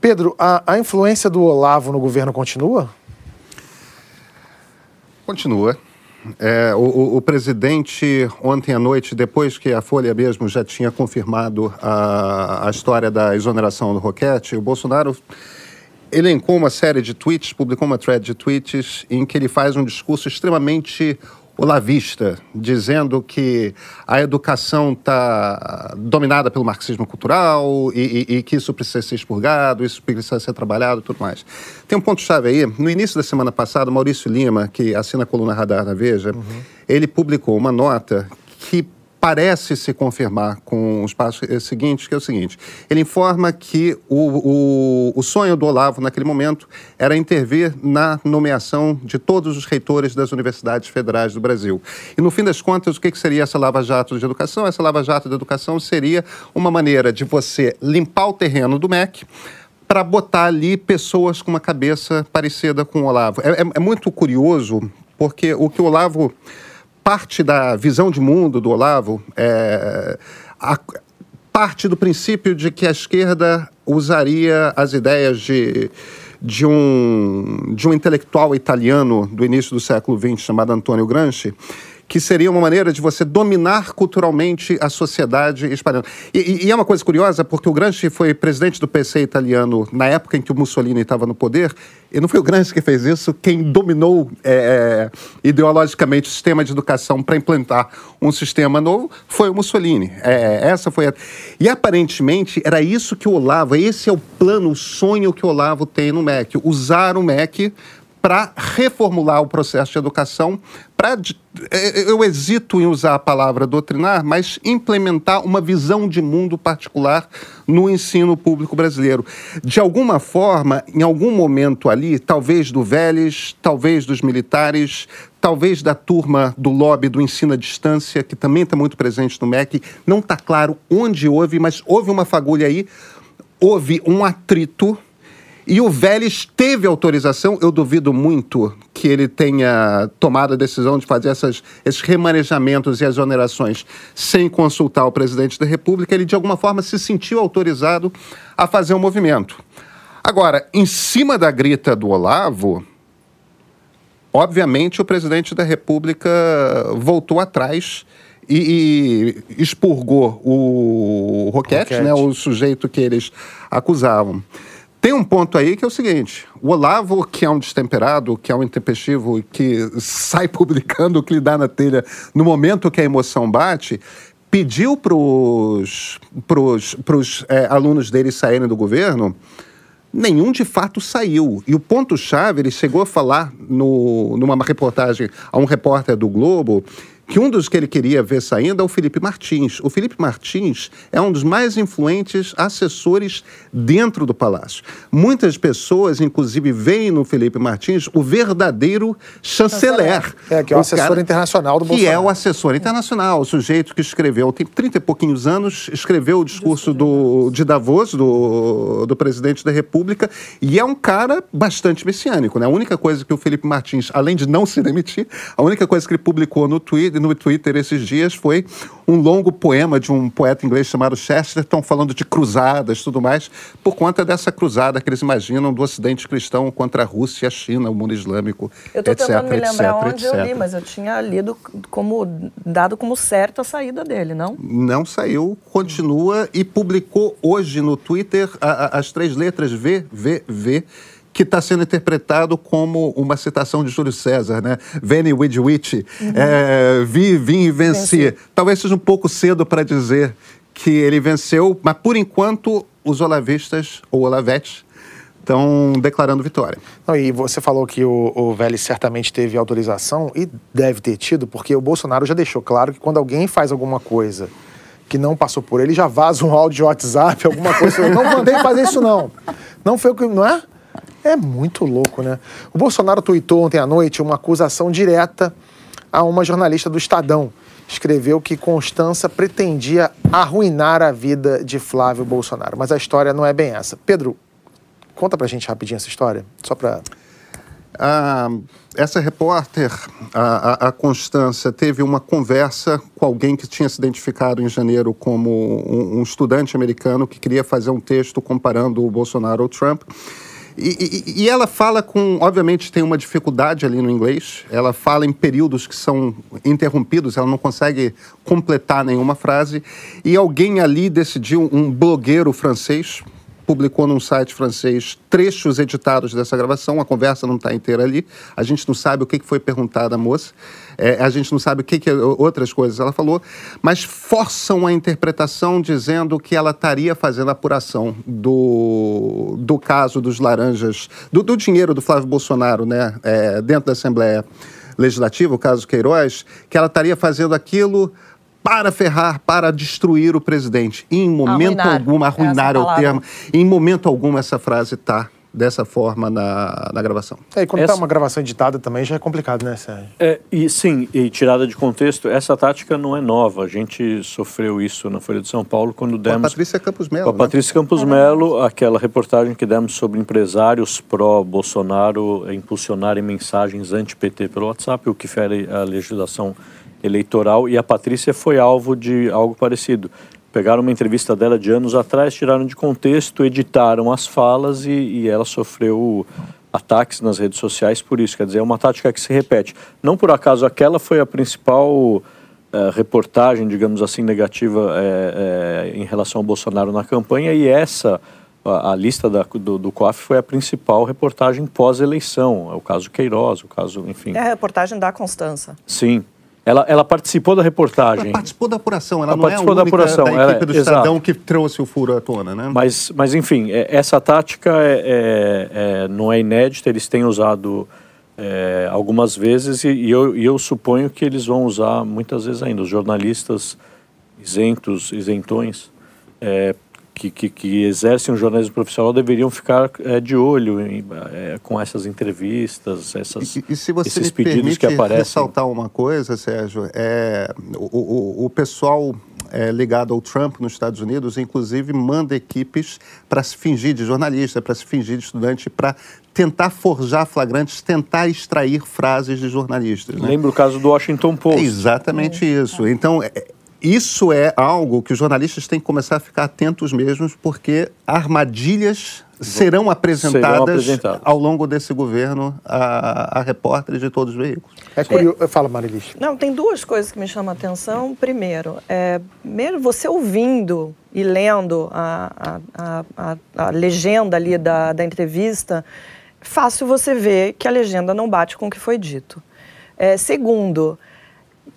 A: Pedro, a, a influência do Olavo no governo continua?
I: Continua. É, o, o, presidente, ontem à noite, depois que a Folha mesmo já tinha confirmado a, a história da exoneração do Roquete, o Bolsonaro elencou uma série de tweets, publicou uma thread de tweets em que ele faz um discurso extremamente olavista, dizendo que a educação está dominada pelo marxismo cultural e, e, e, que isso precisa ser expurgado, isso precisa ser trabalhado e tudo mais. Tem um ponto-chave aí. No início da semana passada, Maurício Lima, que assina a coluna Radar na Veja, uhum. ele publicou uma nota parece se confirmar com os passos seguintes, que é o seguinte: ele informa que o, o, o, sonho do Olavo naquele momento era intervir na nomeação de todos os reitores das universidades federais do Brasil. E no fim das contas, o que, que seria essa lava-jato de educação? Essa lava-jato de educação seria uma maneira de você limpar o terreno do MEC para botar ali pessoas com uma cabeça parecida com o Olavo. É, é, é muito curioso, porque o que o Olavo parte da visão de mundo do Olavo é, a, parte do princípio de que a esquerda usaria as ideias de, de, um, de um intelectual italiano do início do século XX chamado Antonio Gramsci, que seria uma maneira de você dominar culturalmente a sociedade espanhola. E, e, é uma coisa curiosa, porque o Gramsci foi presidente do PC italiano na época em que o Mussolini estava no poder, e não foi o Gramsci que fez isso, quem dominou é, é ideologicamente o sistema de educação para implantar um sistema novo foi o Mussolini. É, essa foi a... E aparentemente era isso que o Olavo, esse é o plano, o sonho que o Olavo tem no MEC, usar o MEC para reformular o processo de educação, para é, eu hesito em usar a palavra doutrinar, mas implementar uma visão de mundo particular no ensino público brasileiro. De alguma forma, em algum momento ali, talvez do Vélez, talvez dos militares, talvez da turma do lobby do ensino à distância, que também está muito presente no MEC, não está claro onde houve, mas houve uma fagulha aí, houve um atrito E o Vélez teve autorização, eu duvido muito que ele tenha tomado a decisão de fazer essas, esses remanejamentos e exonerações sem consultar o presidente da República. Ele, de alguma forma, se sentiu autorizado a fazer um movimento. Agora, em cima da grita do Olavo, obviamente o presidente da República voltou atrás e, e expurgou o Roquete, Roquete, né, o sujeito que eles acusavam. Tem um ponto aí que é o seguinte: o Olavo, que é um destemperado, que é um intempestivo, que sai publicando o que lhe dá na telha no momento que a emoção bate, pediu para os é, alunos dele saírem do governo nenhum de fato saiu. E o ponto-chave, ele chegou a falar no, numa reportagem a um repórter do Globo que um dos que ele queria ver saindo é o Felipe Martins. O Felipe Martins é um dos mais influentes assessores dentro do Palácio. Muitas pessoas, inclusive, veem no Felipe Martins o verdadeiro chanceler.
A: É, que é o, o assessor cara, internacional do Bolsonaro.
I: Que é o assessor internacional, o sujeito que escreveu, tem 30 e pouquinhos anos, escreveu o discurso do, de Davos, do, do presidente da República, e é um cara bastante messiânico. Né? A única coisa que o Felipe Martins, além de não se demitir, a única coisa que ele publicou no Twitter no Twitter esses dias foi um longo poema de um poeta inglês chamado Chesterton, falando de cruzadas e tudo mais, por conta dessa cruzada que eles imaginam do Ocidente cristão contra a Rússia, a China, o mundo islâmico,
J: eu tô etc, tentando me lembrar onde etc. eu li, mas eu tinha lido como dado como certo a saída dele, não?
I: Não saiu, continua e publicou hoje no Twitter a, a, as três letras V, V, V que está sendo interpretado como uma citação de Júlio César, né? Veni vidi vici, uhum. é, vi, vim e venci. venci. Talvez seja um pouco cedo para dizer que ele venceu, mas por enquanto os olavistas, ou olavetes, estão declarando vitória.
A: Não, e você falou que o, o Vélez certamente teve autorização, e deve ter tido, porque o Bolsonaro já deixou claro que quando alguém faz alguma coisa que não passou por ele, já vaza um áudio de WhatsApp, alguma coisa. Eu não mandei fazer isso, não. Não foi o que. Não é? É muito louco, né? O Bolsonaro tuitou ontem à noite uma acusação direta a uma jornalista do Estadão. Escreveu que Constança pretendia arruinar a vida de Flávio Bolsonaro. Mas a história não é bem essa. Pedro, conta pra gente rapidinho essa história, só pra.
I: Ah, essa repórter, a, a, Constança, teve uma conversa com alguém que tinha se identificado em janeiro como um, um estudante americano que queria fazer um texto comparando o Bolsonaro ao Trump. E, e, e, ela fala com. Obviamente, tem uma dificuldade ali no inglês. Ela fala em períodos que são interrompidos, ela não consegue completar nenhuma frase. E alguém ali decidiu, um blogueiro francês, publicou num site francês trechos editados dessa gravação. A conversa não está inteira ali. A gente não sabe o que foi perguntado à moça. É, a gente não sabe o que, que outras coisas ela falou, mas forçam a interpretação dizendo que ela estaria fazendo apuração do, do caso dos laranjas, do, do dinheiro do Flávio Bolsonaro, né, é, dentro da Assembleia Legislativa, o caso Queiroz, que ela estaria fazendo aquilo para ferrar, para destruir o presidente. em momento arruinar, algum, arruinar é o termo, em momento algum essa frase está dessa forma na, na gravação.
A: É, e quando está uma gravação editada também já é complicado, né, Sérgio?
H: É, e sim, e tirada de contexto, essa tática não é nova. A gente sofreu isso na Folha de São Paulo quando demos... Com
I: a Patrícia Campos Melo.
H: Com a né? Patrícia Campos Melo, aquela reportagem que demos sobre empresários pró-Bolsonaro impulsionarem mensagens anti-PT pelo WhatsApp, o que fere a legislação eleitoral e a Patrícia foi alvo de algo parecido. Pegaram uma entrevista dela de anos atrás, tiraram de contexto, editaram as falas e, e ela sofreu ataques nas redes sociais por isso. Quer dizer, é uma tática que se repete. Não por acaso aquela foi a principal uh, reportagem, digamos assim, negativa é, é, em relação ao Bolsonaro na campanha e essa a, a lista da, do, do COAF foi a principal reportagem pós-eleição. É o caso Queiroz, o caso, enfim.
J: É a reportagem da Constança.
H: Sim. Ela, ela participou da reportagem.
I: Ela participou da apuração. Ela, ela não participou é a única da, apuração. da equipe ela, do exato. Estadão que trouxe o furo à tona, né?
H: Mas, mas enfim, é, essa tática é, é, é, não é inédita. Eles têm usado é, algumas vezes e, e, eu, e eu suponho que eles vão usar muitas vezes ainda. Os jornalistas isentos, isentões, é, que, que, que, exercem o jornalismo profissional deveriam ficar é, de olho em, é, com essas entrevistas, essas,
I: e, e se você esses me pedidos que aparecem. ressaltar uma coisa, Sérgio, é, o, o, o pessoal é, ligado ao Trump nos Estados Unidos, inclusive manda equipes para se fingir de jornalista, para se fingir de estudante, para tentar forjar flagrantes, tentar extrair frases de jornalistas. Né?
H: Lembra o caso do Washington Post.
I: É exatamente isso. Então, é, isso é algo que os jornalistas têm que começar a ficar atentos mesmo, porque armadilhas serão apresentadas, serão apresentadas, ao longo desse governo a, a repórteres de todos os veículos.
A: É curioso. É. Fala, Marilis.
J: Não, tem duas coisas que me chamam a atenção. Primeiro, é, primeiro você ouvindo e lendo a, a, a, a legenda ali da, da entrevista, fácil você ver que a legenda não bate com o que foi dito. É, segundo,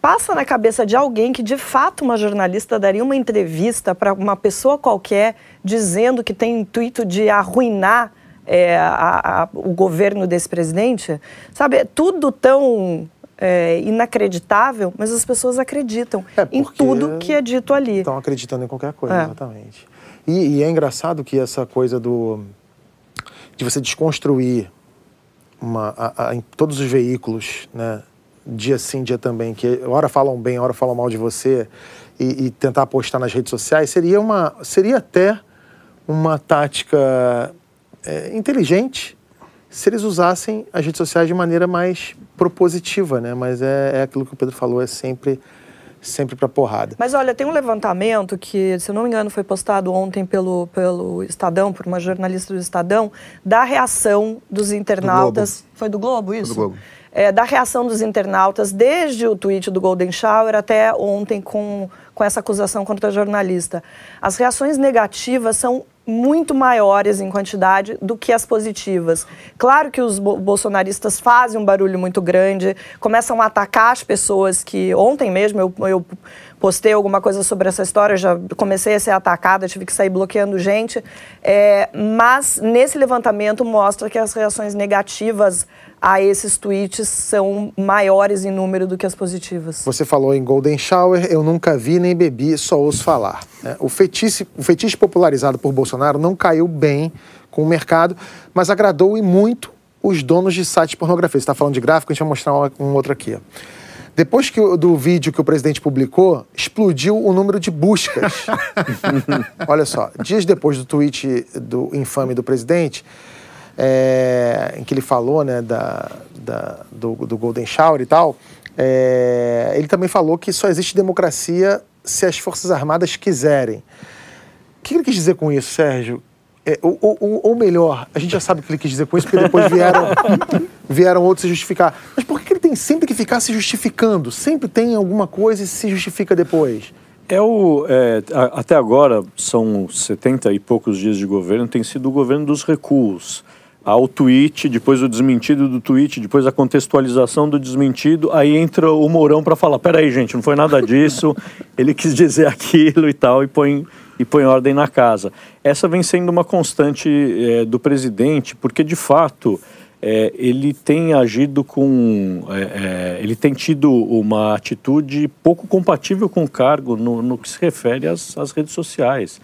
J: passa na cabeça de alguém que de fato uma jornalista daria uma entrevista para uma pessoa qualquer dizendo que tem intuito de arruinar é, a, a, o governo desse presidente? Sabe, é tudo tão é, inacreditável, mas as pessoas acreditam é em tudo que é dito ali.
A: Estão acreditando em qualquer coisa, é. exatamente. E, e, é engraçado que essa coisa do de você desconstruir uma, a, em todos os veículos, né? Dia sim, dia também, que hora falam bem, hora falam mal de você, e, e, tentar postar nas redes sociais, seria, uma, seria até uma tática é, inteligente se eles usassem as redes sociais de maneira mais propositiva, né? Mas é, é aquilo que o Pedro falou, é sempre sempre para porrada.
J: Mas olha, tem um levantamento que, se eu não me engano, foi postado ontem pelo, pelo Estadão, por uma jornalista do Estadão, da reação dos internautas. Do foi do Globo isso? Foi do Globo é, da reação dos internautas, desde o tweet do Golden Shower até ontem com, com essa acusação contra a jornalista. As reações negativas são muito maiores em quantidade do que as positivas. Claro que os bolsonaristas fazem um barulho muito grande, começam a atacar as pessoas que. Ontem mesmo eu, eu postei alguma coisa sobre essa história, já comecei a ser atacada, tive que sair bloqueando gente. É, mas nesse levantamento mostra que as reações negativas a esses tweets são maiores em número do que as positivas.
A: Você falou em Golden Shower, eu nunca vi nem bebi, só ouço falar. Né? O, fetiche, o fetiche popularizado por Bolsonaro não caiu bem com o mercado, mas agradou e muito os donos de sites de pornografia. Você está falando de gráfico, a gente vai mostrar um, um outro aqui. Depois que, do vídeo que o presidente publicou, explodiu o número de buscas. Olha só, dias depois do tweet do infame do presidente, é, em que ele falou né, da, da do, do, Golden Shower e tal, é, ele também falou que só existe democracia se as Forças Armadas quiserem. O que ele quis dizer com isso, Sérgio? É, ou, ou, ou, melhor, a gente já sabe o que ele quis dizer com isso, porque depois vieram, vieram outros se justificar. Mas por que ele tem sempre que ficar se justificando? Sempre tem alguma coisa e se justifica depois?
H: É o, é, até agora, são 70 e poucos dias de governo, tem sido o governo dos recuos ao tweet, depois o desmentido do tweet, depois a contextualização do desmentido, aí entra o Mourão para falar, peraí gente, não foi nada disso, ele quis dizer aquilo e tal, e põe, e põe ordem na casa. Essa vem sendo uma constante é, do presidente, porque de fato é, ele tem agido com. É, é, ele tem tido uma atitude pouco compatível com o cargo no, no que se refere às, às redes sociais.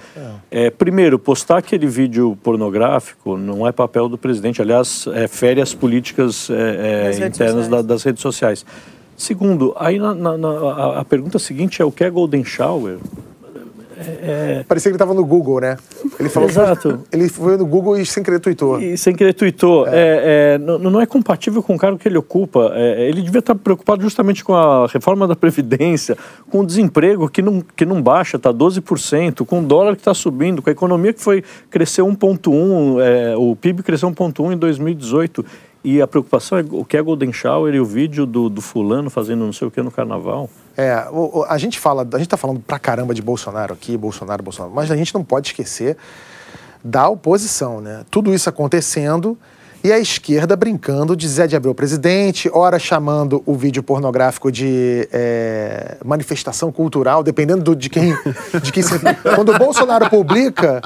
H: É. É, primeiro, postar aquele vídeo pornográfico não é papel do presidente, aliás, é férias políticas internas da, das redes sociais. Segundo, aí na, na, na, a, a pergunta seguinte é o que é Golden Shower?
A: É, é... Parecia que ele estava no Google, né? Ele falou Exato. Ele foi no Google e sem querer tweetou.
H: E sem querer tweetou. É. É, é não, não, é compatível com o cargo que ele ocupa. É, ele devia estar preocupado justamente com a reforma da Previdência, com o desemprego que não, que não baixa, está 12%, com o dólar que está subindo, com a economia que foi crescer 1,1%, o PIB cresceu 1,1% em 2018. E a preocupação é o que é Golden Shower e o vídeo do, do fulano fazendo não sei o que no carnaval.
A: É, a gente fala, a gente tá falando pra caramba de Bolsonaro aqui, Bolsonaro, Bolsonaro, mas a gente não pode esquecer da oposição, né? Tudo isso acontecendo e a esquerda brincando de Zé de Abreu presidente, ora chamando o vídeo pornográfico de é, manifestação cultural, dependendo do, de quem. De quem se... Quando o Bolsonaro publica,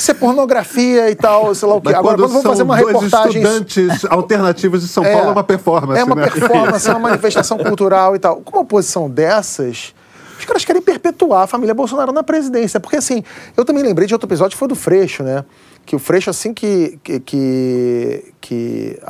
A: isso é pornografia e tal, sei lá o quê.
I: Agora, quando vamos fazer uma reportagem. estudantes alternativos de São Paulo, é, uma performance.
A: É uma
I: né?
A: performance, é uma manifestação cultural e tal. Com uma posição dessas, Os caras querem perpetuar a família Bolsonaro na presidência. Porque, assim, eu também lembrei de outro episódio que foi do Freixo, né? Que o Freixo, assim que, que, que, que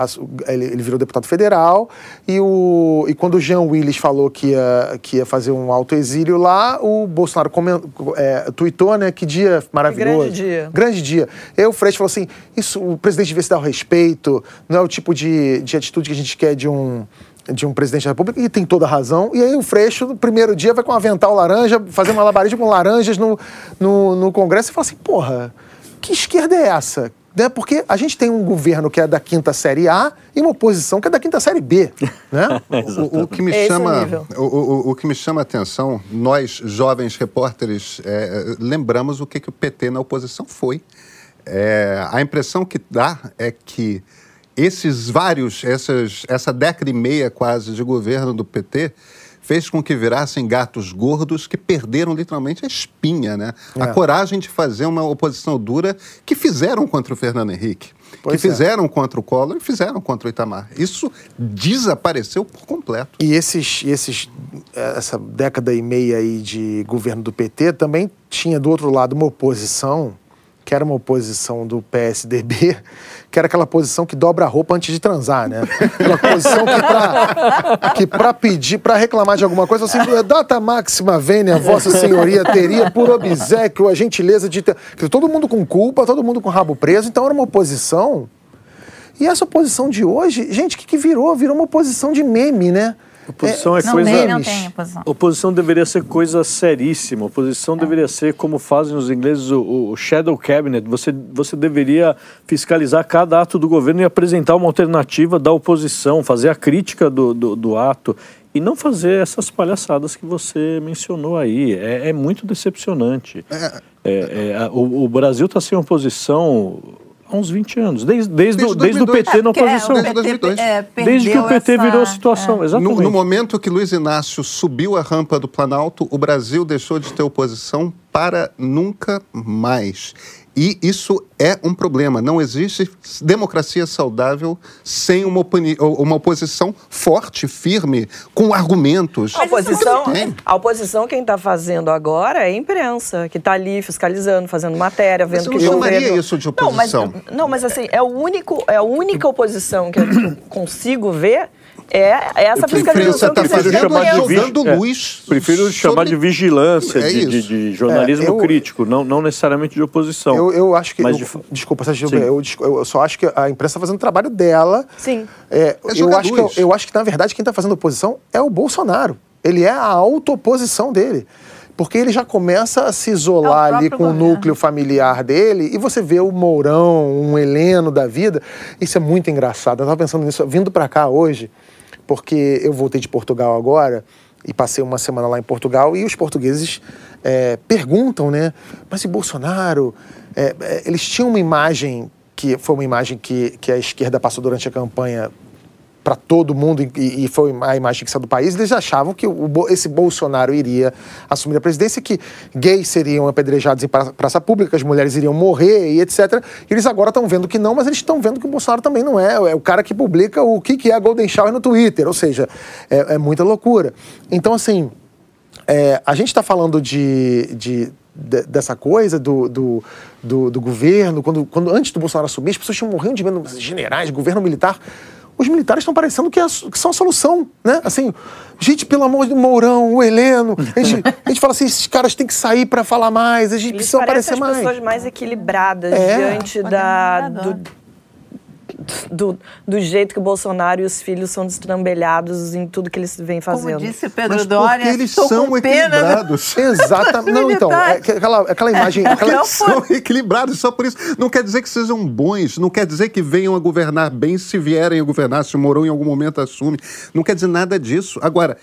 A: ele, ele, virou deputado federal, e, o, e quando o Jean Willis falou que ia, que ia fazer um autoexílio lá, o Bolsonaro coment, é, tweetou, né, que dia maravilhoso.
J: Grande dia.
A: Grande dia. E aí o Freixo falou assim, isso, o presidente devia se dar o respeito, não é o tipo de, de atitude que a gente quer de um de um presidente da República, e tem toda a razão. E aí o Freixo, no primeiro dia, vai com um avental laranja, fazer uma labarismo com laranjas no, no, no Congresso e fala assim, porra que esquerda é essa? Né? Porque a gente tem um governo que é da quinta série A e uma oposição que é da quinta série B. Né?
I: o, o, que me chama, o, o, o, que me chama a atenção, nós, jovens repórteres, é, lembramos o que, que o PT na oposição foi. É, a impressão que dá é que esses vários, essas, essa década e meia quase de governo do PT fez com que virassem gatos gordos que perderam literalmente a espinha, né? É. A coragem de fazer uma oposição dura que fizeram contra o Fernando Henrique. Pois que é. fizeram contra o Collor e fizeram contra o Itamar. Isso desapareceu por completo.
A: E esses, esses, essa década e meia aí de governo do PT também tinha do outro lado uma oposição que era uma oposição do PSDB, que era aquela posição que dobra a roupa antes de transar, né? Aquela posição que pra, que pra pedir, pra reclamar de alguma coisa, assim, data máxima vênia, vossa senhoria teria por obsequio a gentileza de ter... Todo mundo com culpa, todo mundo com rabo preso, então era uma oposição... E essa oposição de hoje, gente, o que, que virou? Virou uma oposição de meme, né?
H: Oposição é, é coisa. Não, não tem oposição. Oposição deveria ser coisa seríssima. Oposição é. deveria ser como fazem os ingleses o, o, shadow cabinet. Você, você deveria fiscalizar cada ato do governo e apresentar uma alternativa da oposição, fazer a crítica do, do, do ato e não fazer essas palhaçadas que você mencionou aí. É, é muito decepcionante. É, é, é o, o Brasil está sem oposição há uns 20 anos, desde, desde, desde, desde o PT na oposição.
I: É, desde 2002.
H: É, desde que o PT essa... virou situação, é. exatamente.
I: No, no, momento que Luiz Inácio subiu a rampa do Planalto, o Brasil deixou de ter oposição para nunca mais. E isso é um problema. Não existe democracia saudável sem uma, uma oposição forte, firme, com argumentos.
J: A oposição, a oposição quem está fazendo agora é a imprensa, que está ali fiscalizando, fazendo matéria, vendo
I: Você que não chamaria governo... isso de oposição.
J: Não, mas, não, mas assim, é, o único, é a única oposição que eu consigo ver é essa fiscalização
I: tá que
H: prefiro chamar de
I: jogando é, luz.
H: Prefiro sobre... chamar de vigilância, é de, de, de, jornalismo é, eu, crítico, não, não necessariamente de oposição.
A: Eu, eu acho que. Mas eu, de... Desculpa, Sérgio, eu, eu só acho que a imprensa está fazendo o trabalho dela.
J: Sim.
A: É, é eu, acho que, eu acho que, na verdade, quem está fazendo oposição é o Bolsonaro. Ele é a auto-oposição dele porque ele já começa a se isolar é ali com governo. o núcleo familiar dele e você vê o Mourão, um Heleno da vida. Isso é muito engraçado. Eu estava pensando nisso, vindo para cá hoje, porque eu voltei de Portugal agora e passei uma semana lá em Portugal e os portugueses é, perguntam, né? Mas e Bolsonaro? É, é, eles tinham uma imagem que foi uma imagem que, que a esquerda passou durante a campanha para todo mundo e, e, foi a imagem que saiu do país, eles achavam que o, esse Bolsonaro iria assumir a presidência, que gays seriam apedrejados em praça pública, as mulheres iriam morrer e etc. Eles agora estão vendo que não, mas eles estão vendo que o Bolsonaro também não é. É o cara que publica o que, que é a Golden Shower no Twitter, ou seja, é, é muita loucura. Então, assim, é, a gente está falando de, de, dessa coisa do, do, do, do, governo, quando, quando antes do Bolsonaro assumir, as pessoas tinham morrendo de medo, generais, governo militar os militares estão parecendo que, é, que, são a solução, né? Assim, gente, pelo amor de Mourão, o Heleno, a gente, a gente fala assim, esses caras têm que sair para falar mais, a gente Eles precisa aparecer mais.
J: as pessoas mais equilibradas é. diante da, do, do, do jeito que o Bolsonaro e os filhos são destrambelhados em tudo que eles vêm fazendo.
B: Como disse Pedro Mas Dória,
I: eles são equilibrados.
A: Exatamente. Não, então, é aquela, aquela imagem... Aquela...
I: Eles são equilibrados, só por isso. Não quer dizer que sejam bons, não quer dizer que venham a governar bem se vierem a governar, se o Mourão em algum momento assume. Não quer dizer nada disso. Agora,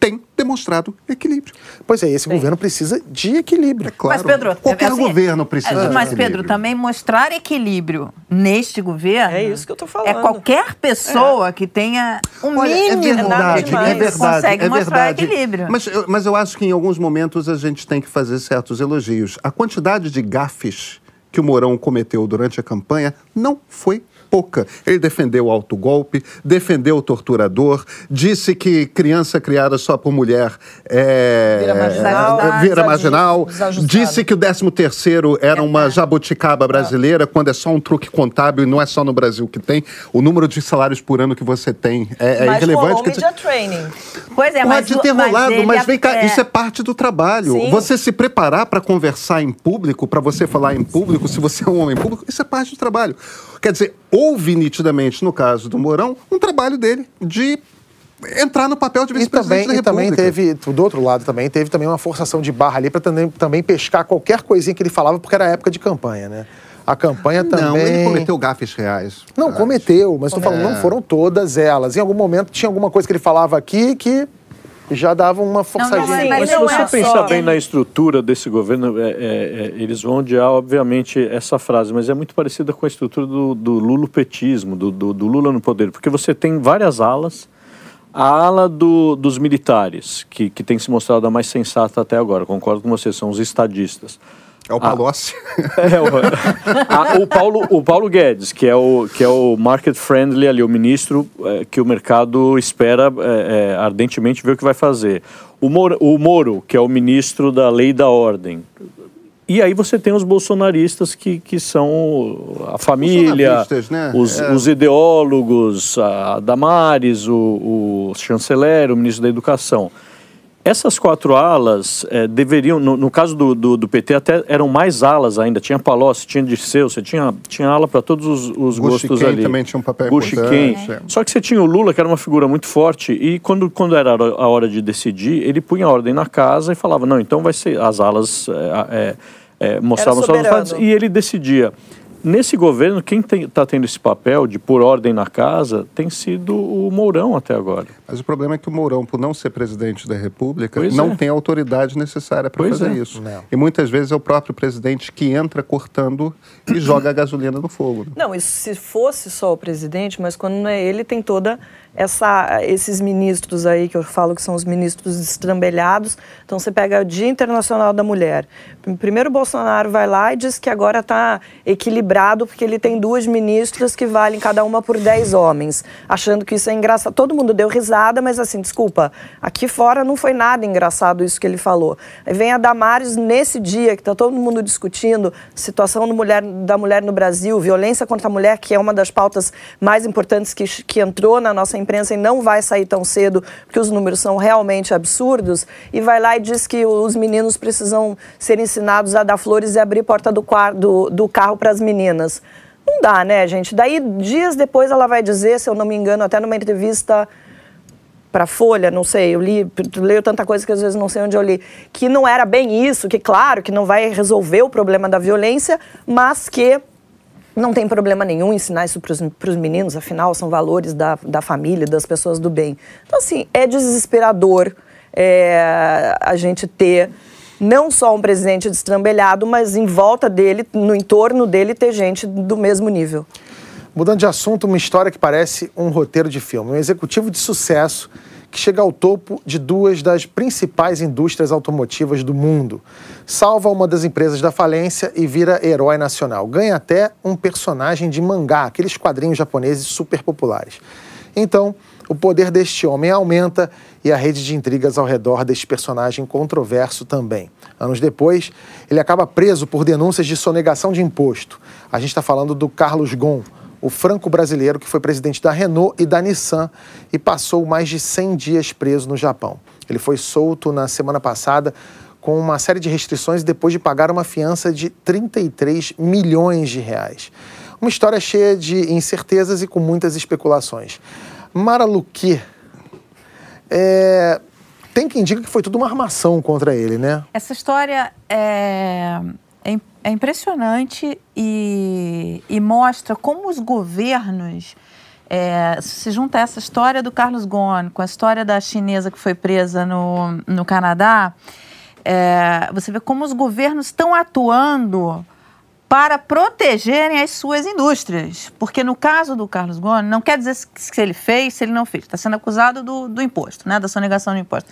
I: tem demonstrado equilíbrio.
A: Pois é, esse Sim. governo precisa de equilíbrio. É
B: claro. Mas, Pedro,
I: qualquer assim, governo precisa é,
B: de Mas, Pedro, também mostrar equilíbrio neste governo.
J: É isso que eu estou falando.
B: É qualquer pessoa é. que tenha um
I: Olha, é
B: mínimo
I: é verdade, é verdade,
B: consegue
I: é
B: mostrar
I: verdade.
B: equilíbrio.
I: Mas eu, mas eu acho que em alguns momentos a gente tem que fazer certos elogios. A quantidade de gafes que o Mourão cometeu durante a campanha não foi pouca. Ele defendeu o autogolpe, defendeu o torturador, disse que criança criada só por mulher é, vira marginal, é, vira marginal disse que o 13 terceiro era uma jabuticaba brasileira, quando é só um truque contábil e não é só no Brasil que tem. O número de salários por ano que você tem é, é irrelevante.
J: Mas media training.
B: Pois é,
I: Pode mas, ter rolado, mas, mas vem cá, é... isso é parte do trabalho. Sim. Você se preparar para conversar em público, para você falar em público, se você é um homem público, isso é parte do trabalho. Quer dizer, houve nitidamente, no caso do Mourão, um trabalho dele de entrar no papel de vice-presidente da República.
A: E também teve, do outro lado também, teve também uma forçação de barra ali para também, também pescar qualquer coisinha que ele falava, porque era época de campanha, né? A campanha também. Não,
I: ele cometeu gafes reais.
A: Não, cometeu, mas estou falando, é. não foram todas elas. Em algum momento tinha alguma coisa que ele falava aqui que já dava uma forçadinha. Não,
H: não, mas, mas se você é pensar só... bem na estrutura desse governo, é, é, é, eles vão odiar, obviamente, essa frase, mas é muito parecida com a estrutura do, do lulopetismo, do, do, do Lula no poder, porque você tem várias alas. A ala do, dos militares, que, que tem se mostrado a mais sensata até agora, concordo com você, são os estadistas.
I: É o ah. Palocci.
H: É, o, a, o, Paulo, o Paulo Guedes, que é o, que é o market friendly ali, o ministro é, que o mercado espera é, é, ardentemente ver o que vai fazer. O Moro, o Moro, que é o ministro da lei e da ordem. E aí você tem os bolsonaristas que, que são a família, né? os, é. os ideólogos, a Damares, o, o chanceler, o ministro da Educação. Essas quatro alas é, deveriam, no, no caso do, do, do, PT, até eram mais alas ainda. Tinha Palocci, tinha Dirceu, você tinha, tinha ala para todos os, os gostos ali.
I: também tinha um papel
H: importante. É. Só que você tinha o Lula, que era uma figura muito forte, e quando, quando era a hora de decidir, ele punha ordem na casa e falava, não, então vai ser as alas... É, é, mostravam só os e ele decidia. Nesse governo, quem está tendo esse papel de pôr ordem na casa tem sido o Mourão até agora.
I: Mas o problema é que o Mourão, por não ser presidente da República, pois não é. tem a autoridade necessária para fazer é. isso. Não. E muitas vezes é o próprio presidente que entra cortando e joga a gasolina no fogo.
J: Não, isso se fosse só o presidente, mas quando não é ele, tem toda essa, esses ministros aí, que eu falo que são os ministros estrambelhados. Então, você pega o Dia Internacional da Mulher. Primeiro, Bolsonaro vai lá e diz que agora está equilibrado porque ele tem duas ministras que valem cada uma por dez homens, achando que isso é engraçado. Todo mundo deu risada, mas assim, desculpa, aqui fora não foi nada engraçado isso que ele falou. Aí vem a Damares nesse dia que está todo mundo discutindo situação do mulher, da mulher no Brasil, violência contra a mulher, que é uma das pautas mais importantes que, que entrou na nossa imprensa e não vai sair tão cedo, porque os números são realmente absurdos, e vai lá e diz que os meninos precisam ser ensinados a dar flores e abrir porta do, do, do carro para as meninas. Não dá, né, gente? Daí, dias depois, ela vai dizer, se eu não me engano, até numa entrevista para Folha, não sei, eu li, leio tanta coisa que às vezes não sei onde eu li, que não era bem isso, que claro que não vai resolver o problema da violência, mas que não tem problema nenhum ensinar isso para os meninos, afinal, são valores da, da família, das pessoas do bem. Então, assim, é desesperador é, a gente ter não só um presidente destrambelhado, mas em volta dele, no entorno dele, ter gente do mesmo nível.
A: Mudando de assunto, uma história que parece um roteiro de filme. Um executivo de sucesso que chega ao topo de duas das principais indústrias automotivas do mundo. Salva uma das empresas da falência e vira herói nacional. Ganha até um personagem de mangá, aqueles quadrinhos japoneses super populares. Então, o poder deste homem aumenta e a rede de intrigas ao redor deste personagem controverso também. Anos depois, ele acaba preso por denúncias de sonegação de imposto. A gente está falando do Carlos Gon o franco-brasileiro que foi presidente da Renault e da Nissan e passou mais de 100 dias preso no Japão. Ele foi solto na semana passada com uma série de restrições depois de pagar uma fiança de 33 milhões de reais. Uma história cheia de incertezas e com muitas especulações. Mara Luque, é, tem quem diga que foi tudo uma armação contra ele, né?
B: Essa história é, é impressionante e, e mostra como os governos. É, se junta essa história do Carlos Ghosn com a história da chinesa que foi presa no, no Canadá, é, você vê como os governos estão atuando para protegerem as suas indústrias. Porque no caso do Carlos Ghosn, não quer dizer se ele fez, se ele não fez. Está sendo acusado do, do imposto, né, da sonegação do imposto.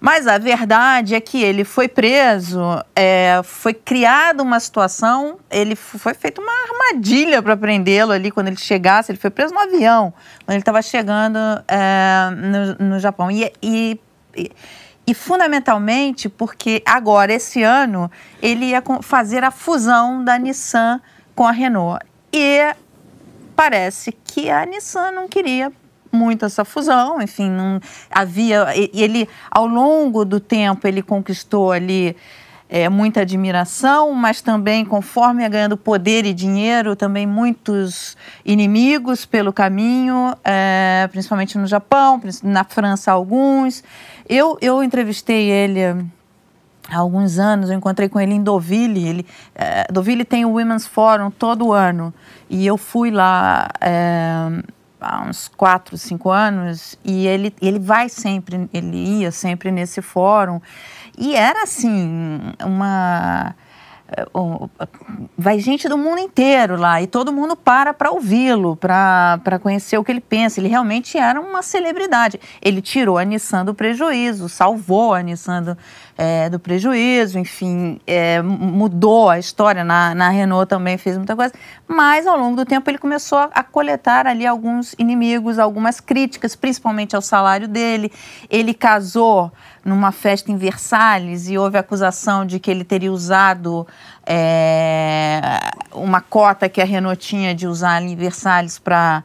B: Mas a verdade é que ele foi preso, é, foi criada uma situação, ele foi feita uma armadilha para prendê-lo ali quando ele chegasse. Ele foi preso no avião, quando ele estava chegando é, no, no, Japão. E, e, e, e, fundamentalmente porque agora, esse ano, ele ia fazer a fusão da Nissan com a Renault. E parece que a Nissan não queria muito essa fusão, enfim, não havia ele ao longo do tempo ele conquistou ali é, muita admiração, mas também conforme ia ganhando poder e dinheiro, também muitos inimigos pelo caminho, é, principalmente no Japão, na França alguns. Eu, eu entrevistei ele há alguns anos, eu encontrei com ele em Deauville. Ele, é, Deauville tem o Women's Forum todo ano e eu fui lá é, há uns quatro, cinco anos, e ele, ele vai sempre, ele ia sempre nesse fórum, e era assim, uma vai gente do mundo inteiro lá e todo mundo para para ouvi-lo, para conhecer o que ele pensa. Ele realmente era uma celebridade. Ele tirou a Nissan do prejuízo, salvou a Nissan do, é, do prejuízo, enfim, é, mudou a história. Na, na Renault também fez muita coisa. Mas ao longo do tempo ele começou a, a coletar ali alguns inimigos, algumas críticas, principalmente ao salário dele. Ele casou numa festa em Versalhes e houve acusação de que ele teria usado é, uma cota que a Renault tinha de usar ali em Versalhes para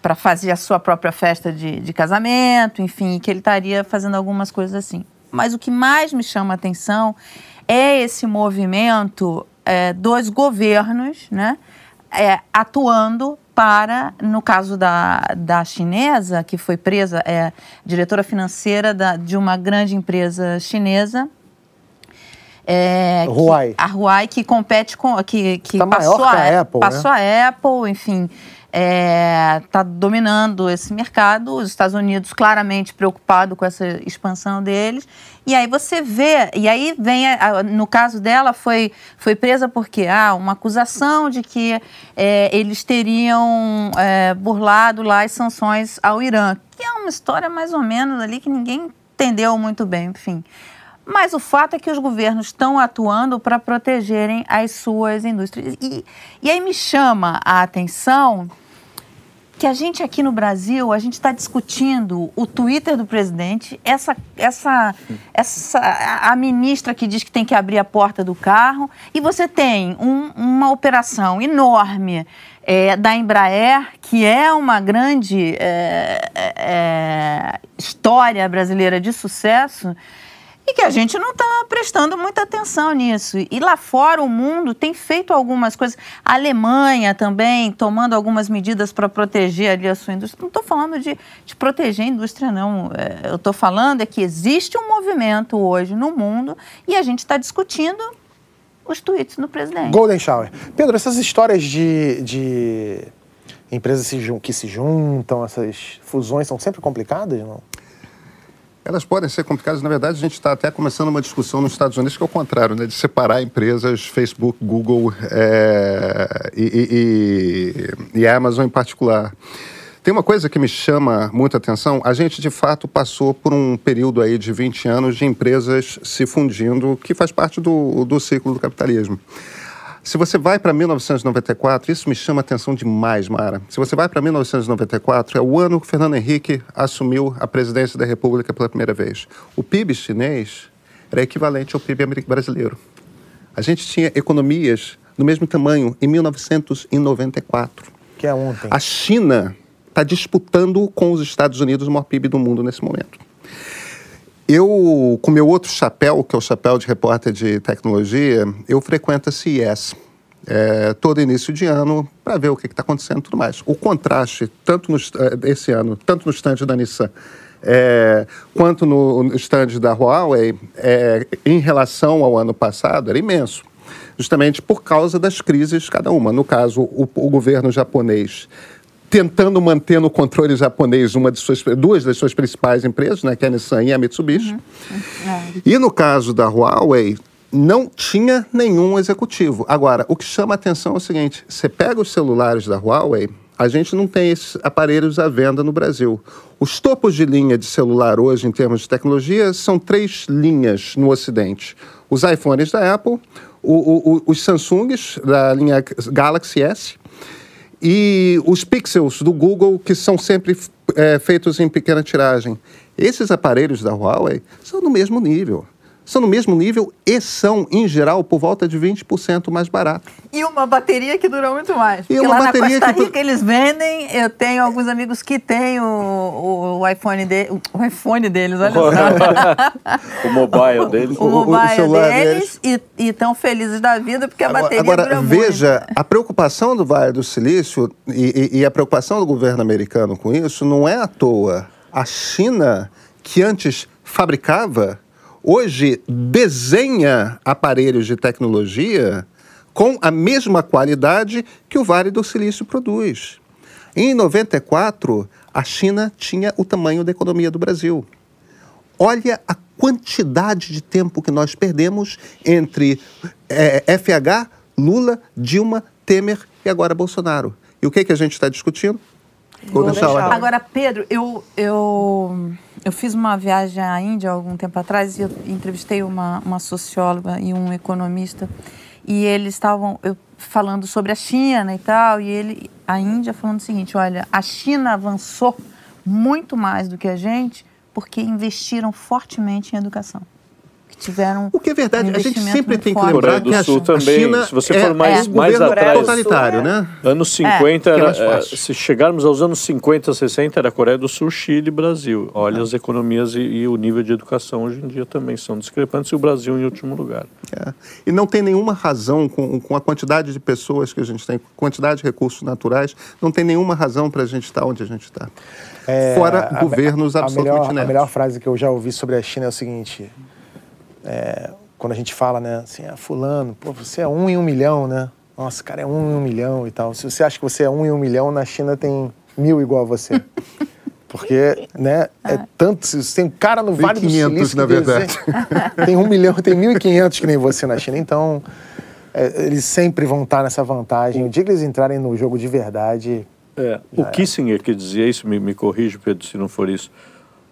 B: para fazer a sua própria festa de, de casamento, enfim, que ele estaria fazendo algumas coisas assim. Mas o que mais me chama a atenção é esse movimento é, dos governos, né, é, atuando para, no caso da, da chinesa, que foi presa, é diretora financeira da, de uma grande empresa chinesa.
A: É, Huawei.
B: Que, a Huawei que compete com. que, que tá passou, a, a, Apple, passou né? a Apple, enfim está é, tá dominando esse mercado, os Estados Unidos claramente preocupado com essa expansão deles. E aí você vê, e aí vem, a, no caso dela, foi, foi presa porque ah, uma acusação de que é, eles teriam é, burlado lá as sanções ao Irã, que é uma história mais ou menos ali que ninguém entendeu muito bem, enfim. Mas o fato é que os governos estão atuando para protegerem as suas indústrias. E, e aí me chama a atenção que a gente aqui no Brasil, a gente está discutindo o Twitter do presidente, essa, essa, essa, a ministra que diz que tem que abrir a porta do carro, e você tem um, uma operação enorme é, da Embraer, que é uma grande é, é, é história brasileira de sucesso, e que a gente não está prestando muita atenção nisso. E lá fora, o mundo tem feito algumas coisas. A Alemanha também tomando algumas medidas para proteger ali a sua indústria. Não estou falando de, de, proteger a indústria, não. É, eu estou falando é que existe um movimento hoje no mundo e a gente está discutindo os tweets do presidente.
A: Golden Shower. Pedro, essas histórias de, de empresas que se juntam, essas fusões são sempre complicadas, não?
I: Elas podem ser complicadas. Na verdade, a gente está até começando uma discussão nos Estados Unidos que é o contrário, né? de separar empresas, Facebook, Google é, e, e, e, Amazon em particular. Tem uma coisa que me chama muita atenção. A gente, de fato, passou por um período aí de 20 anos de empresas se fundindo, que faz parte do, do ciclo do capitalismo. Se você vai para 1994, isso me chama atenção demais, Mara. Se você vai para 1994, é o ano que Fernando Henrique assumiu a presidência da República pela primeira vez. O PIB chinês era equivalente ao PIB brasileiro. A gente tinha economias do mesmo tamanho em 1994.
A: Que é ontem.
I: A China está disputando com os Estados Unidos o maior PIB do mundo nesse momento. Eu, com meu outro chapéu, que é o chapéu de repórter de tecnologia, eu frequento a CES. É, todo início de ano para ver o que está acontecendo e tudo mais. O contraste, tanto no, é, esse ano, tanto no stand da Nissan é, quanto no stand da Huawei, é, em relação ao ano passado, era imenso. Justamente por causa das crises cada uma. No caso, o, o governo japonês tentando manter no controle japonês uma de suas, duas das suas principais empresas, né, que é a Nissan e a Mitsubishi. Uhum. É. E no caso da Huawei, não tinha nenhum executivo. Agora, o que chama a atenção é o seguinte: você pega os celulares da Huawei, a gente não tem esses aparelhos à venda no Brasil. Os topos de linha de celular hoje, em termos de tecnologia, são três linhas no Ocidente: os iPhones da Apple, o, o, os Samsungs da linha Galaxy S e os Pixels do Google, que são sempre é, feitos em pequena tiragem. Esses aparelhos da Huawei são do mesmo nível são no mesmo nível e são, em geral, por volta de 20% mais barato.
B: E uma bateria que dura muito mais. E uma lá bateria na Costa Rica que... eles vendem, eu tenho alguns amigos que têm o, o, o iPhone, de, o iPhone deles, olha
H: só. o mobile deles.
B: O, o mobile o deles, deles. e estão felizes da vida porque a
I: agora,
B: bateria
I: agora,
B: dura
I: veja,
B: muito.
I: a preocupação do Vale do Silício e, e, e a preocupação do governo americano com isso não é à toa. A China, que antes fabricava hoje desenha aparelhos de tecnologia com a mesma qualidade que o Vale do Silício produz. Em 94, a China tinha o tamanho da economia do Brasil. Olha a quantidade de tempo que nós perdemos entre é, FH, Lula, Dilma, Temer e agora Bolsonaro. E o que, que a gente está discutindo?
B: Vou deixar Agora, Pedro, eu, eu, eu fiz uma viagem à Índia algum tempo atrás e eu entrevistei uma, uma socióloga e um economista. E eles estavam falando sobre a China e tal, e ele, a Índia falando o seguinte, olha, a China avançou muito mais do que a gente porque investiram fortemente em educação tiveram.
I: O que é verdade, um a gente sempre tem que lembrar que a,
H: Sul
I: a
H: também,
I: China
H: se você for
I: é,
H: mais,
I: é,
H: mais atrás,
I: totalitário, né?
H: Anos 50, é. era, se chegarmos aos anos 50, 60, era Coreia do Sul, Chile e Brasil. Olha é. as economias e, e, o nível de educação hoje em dia também são discrepantes e o Brasil em último lugar.
I: É. E não tem nenhuma razão, com, com a quantidade de pessoas que a gente tem, quantidade de recursos naturais, não tem nenhuma razão para a gente estar onde a gente está. É, Fora a, governos
A: a,
I: absolutamente
A: a melhor, a melhor frase que eu já ouvi sobre a China é o seguinte: é, quando a gente fala, né, assim, ah, fulano, pô, você é um em um milhão, né? Nossa, cara, é um em um milhão e tal. Se você acha que você é um em um milhão, na China tem mil igual a você. Porque, né, é ah. tanto, tem um cara no Vale do Silício...
I: na verdade.
A: tem um milhão, tem mil e quinhentos que nem você na China. Então, é, eles sempre vão estar nessa vantagem. O dia que eles entrarem no jogo de verdade...
H: É, o Kissinger que dizia isso, me, me corrige, Pedro, se não for isso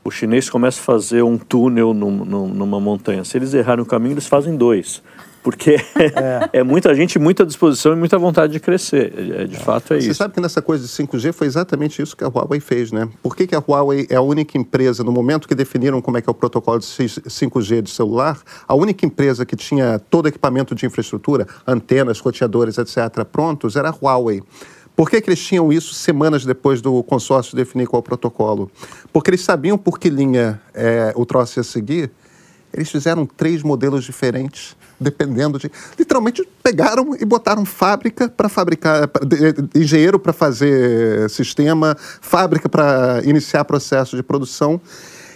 H: o chinês começa a fazer um túnel num, num, numa montanha. Se eles errarem o caminho, eles fazem dois. Porque é. é. muita gente, muita disposição e muita vontade de crescer. É, de fato é
I: Você
H: isso.
I: Você sabe que nessa coisa de 5G foi exatamente isso que a Huawei fez, né? Por que, que a Huawei é a única empresa, no momento que definiram como é que é o protocolo de 5G de celular, a única empresa que tinha todo equipamento de infraestrutura, antenas, roteadores, etc., prontos, era a Huawei. Por que, que eles tinham isso semanas depois do consórcio definir qual protocolo? Porque eles sabiam por que linha é, o troço ia seguir. Eles fizeram três modelos diferentes, dependendo de. Literalmente pegaram e botaram fábrica para fabricar, engenheiro para fazer sistema, fábrica para iniciar processo de produção.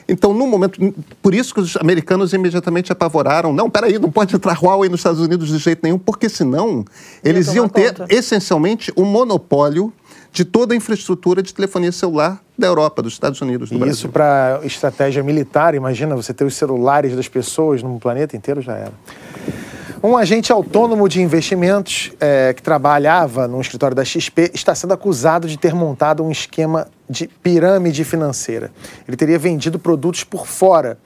I: Então, no momento, por isso que os americanos imediatamente apavoraram. Não, peraí, não pode entrar Huawei nos Estados Unidos de jeito nenhum, porque senão eles iam ter conta. essencialmente um monopólio de toda a infraestrutura de telefonia celular da Europa, dos Estados Unidos, do
A: e
I: Brasil.
A: isso para estratégia militar, imagina você ter os celulares das pessoas no planeta inteiro já era. Um agente autônomo de investimentos é, que trabalhava no escritório da XP está sendo acusado de ter montado um esquema de pirâmide financeira. Ele teria vendido produtos por fora.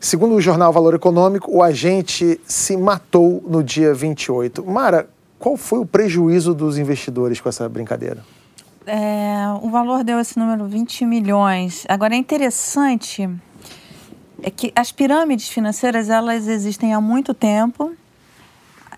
A: Segundo o jornal Valor Econômico, o agente se matou no dia 28. Mara, qual foi o prejuízo dos investidores com essa brincadeira?
B: É, o valor deu esse número 20 milhões. Agora é interessante é que as pirâmides financeiras elas existem há muito tempo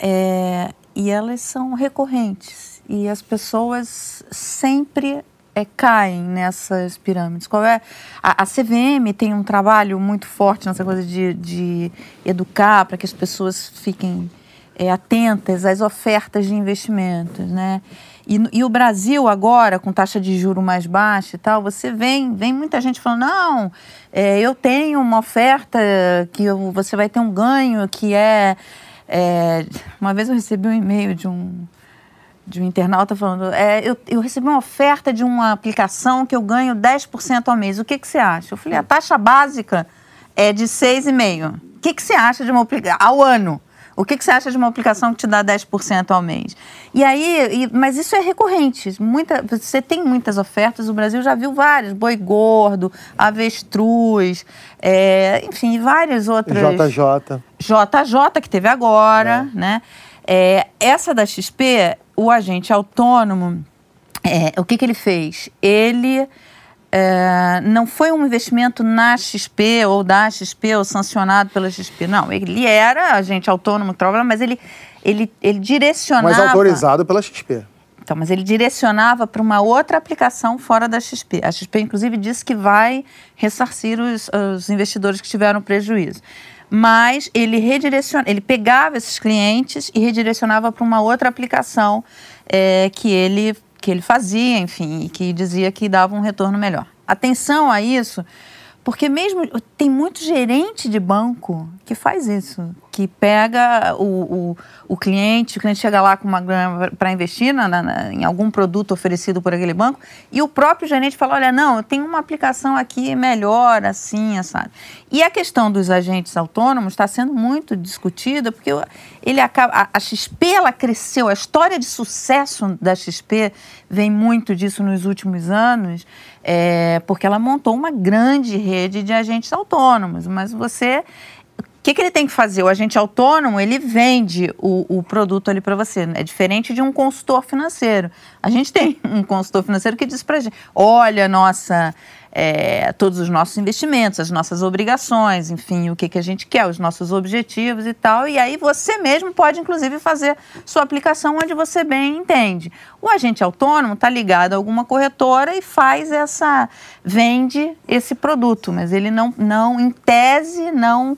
B: é, e elas são recorrentes. E as pessoas sempre é, caem nessas pirâmides. Qual é? A, a, CVM tem um trabalho muito forte nessa coisa de, de educar para que as pessoas fiquem é, atentas às ofertas de investimentos, né? E, e, o Brasil agora, com taxa de juro mais baixa e tal, você vem, vem muita gente falando, não, é, eu tenho uma oferta que eu, você vai ter um ganho que é é, uma vez eu recebi um e-mail de um, de um internauta falando: é, eu, eu recebi uma oferta de uma aplicação que eu ganho 10% ao mês. O que, que você acha? Eu falei: a taxa básica é de 6,5%. O que, que você acha de uma aplicação ao ano? O que, que você acha de uma aplicação que te dá 10% ao mês? E aí, e, mas isso é recorrente. Muita, você tem muitas ofertas, o Brasil já viu várias, boi gordo, avestruz, é, enfim, várias outras.
A: JJ.
B: JJ, que teve agora, é. né? É, essa da XP, o agente autônomo, é, o que, que ele fez? Ele é, não foi um investimento na XP ou da XP ou sancionado pela XP. Não, ele era agente autônomo, mas ele, ele, ele direcionava.
A: Mas autorizado pela XP.
B: Então, mas ele direcionava para uma outra aplicação fora da XP. A XP, inclusive, disse que vai ressarcir os, os investidores que tiveram prejuízo. Mas ele redireciona, ele pegava esses clientes e redirecionava para uma outra aplicação é, que ele que ele fazia, enfim, e que dizia que dava um retorno melhor. Atenção a isso, porque mesmo tem muito gerente de banco que faz isso, que pega o, o, o cliente, o cliente chega lá com uma grana para investir na, na, em algum produto oferecido por aquele banco, e o próprio gerente fala, olha, não, eu tenho uma aplicação aqui melhor, assim, sabe? E a questão dos agentes autônomos está sendo muito discutida, porque ele acaba, a, a XP ela cresceu, a história de sucesso da XP vem muito disso nos últimos anos, é, porque ela montou uma grande rede de agentes autônomos, mas você o que, que, ele tem que fazer? O agente autônomo, ele vende o, o produto ali para você. É diferente de um consultor financeiro. A gente tem um consultor financeiro que diz para gente, olha, nossa, é, todos os nossos investimentos, as nossas obrigações, enfim, o que, que a gente quer, os nossos objetivos e tal. E aí você mesmo pode, inclusive, fazer sua aplicação onde você bem entende. O agente autônomo está ligado a alguma corretora e faz essa, vende esse produto, mas ele não, não em tese, não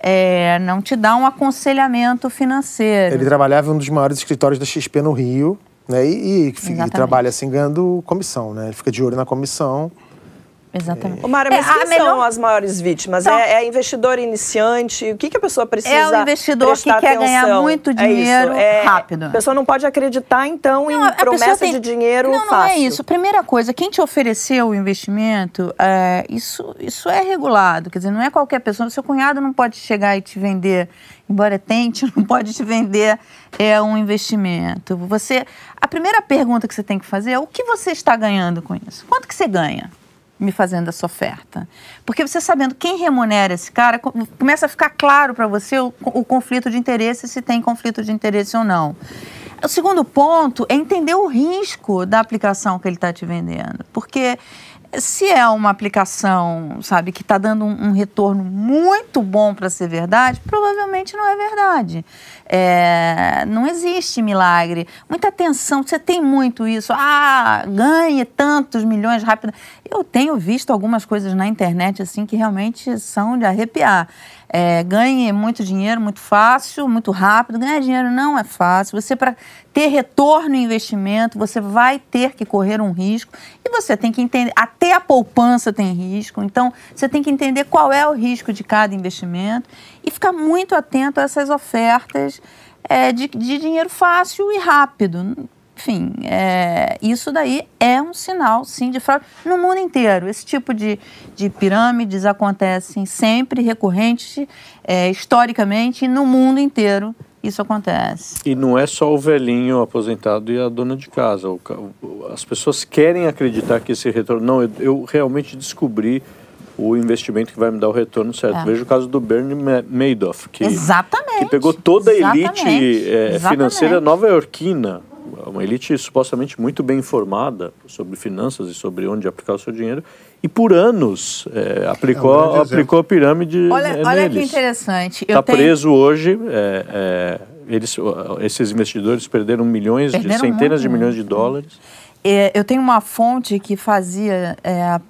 B: é, não te dá um aconselhamento financeiro.
A: Ele trabalhava em um dos maiores escritórios da XP no Rio, né? E, e, e trabalha assim ganhando comissão, né? Ele fica de olho na comissão.
B: Exatamente.
J: É. Mara, mas é, quem melhor... são as maiores vítimas? Então, é, é, investidor iniciante? O que, que a pessoa precisa
B: É o investidor que quer atenção? ganhar muito é dinheiro é rápido.
J: A pessoa não pode acreditar, então, não, em promessa tem... de dinheiro
B: não,
J: fácil. Não,
B: é isso. Primeira coisa, quem te ofereceu o investimento, é, isso, isso é regulado. Quer dizer, não é qualquer pessoa. O seu cunhado não pode chegar e te vender, embora tente, não pode te vender é, um investimento. Você, a primeira pergunta que você tem que fazer é o que você está ganhando com isso? Quanto que você ganha? Me fazendo essa oferta. Porque você sabendo quem remunera esse cara, começa a ficar claro para você o, o, conflito de interesse, se tem conflito de interesse ou não. O segundo ponto é entender o risco da aplicação que ele está te vendendo. Porque se é uma aplicação, sabe, que está dando um, um, retorno muito bom para ser verdade, provavelmente não é verdade. É, não existe milagre. Muita atenção, você tem muito isso. Ah, ganhe tantos milhões rápido. Eu tenho visto algumas coisas na internet assim que realmente são de arrepiar. É, ganhe muito dinheiro muito fácil, muito rápido. Ganhar dinheiro não é fácil. Você, para ter retorno em investimento, você vai ter que correr um risco e você tem que entender. Até a poupança tem risco, então você tem que entender qual é o risco de cada investimento e ficar muito atento a essas ofertas é, de, de dinheiro fácil e rápido enfim, é, isso daí é um sinal, sim, de fraude no mundo inteiro. Esse tipo de, de pirâmides acontecem sempre, recorrentes, é, historicamente, no mundo inteiro isso acontece.
H: E não é só o velhinho aposentado e a dona de casa. As pessoas querem acreditar que esse retorno. Não, eu, eu realmente descobri o investimento que vai me dar o retorno certo. É. Veja o caso do Bernie Madoff, que,
B: Exatamente.
H: que pegou toda a elite é, financeira nova-iorquina uma elite supostamente muito bem informada sobre finanças e sobre onde aplicar o seu dinheiro, e por anos é, aplicou, é um aplicou a pirâmide
B: olha,
H: neles.
B: Olha que interessante.
H: Está tenho... preso hoje, é, é, eles, esses investidores perderam milhões, perderam de, centenas muito, de milhões de dólares.
B: É, eu tenho uma fonte que fazia, é,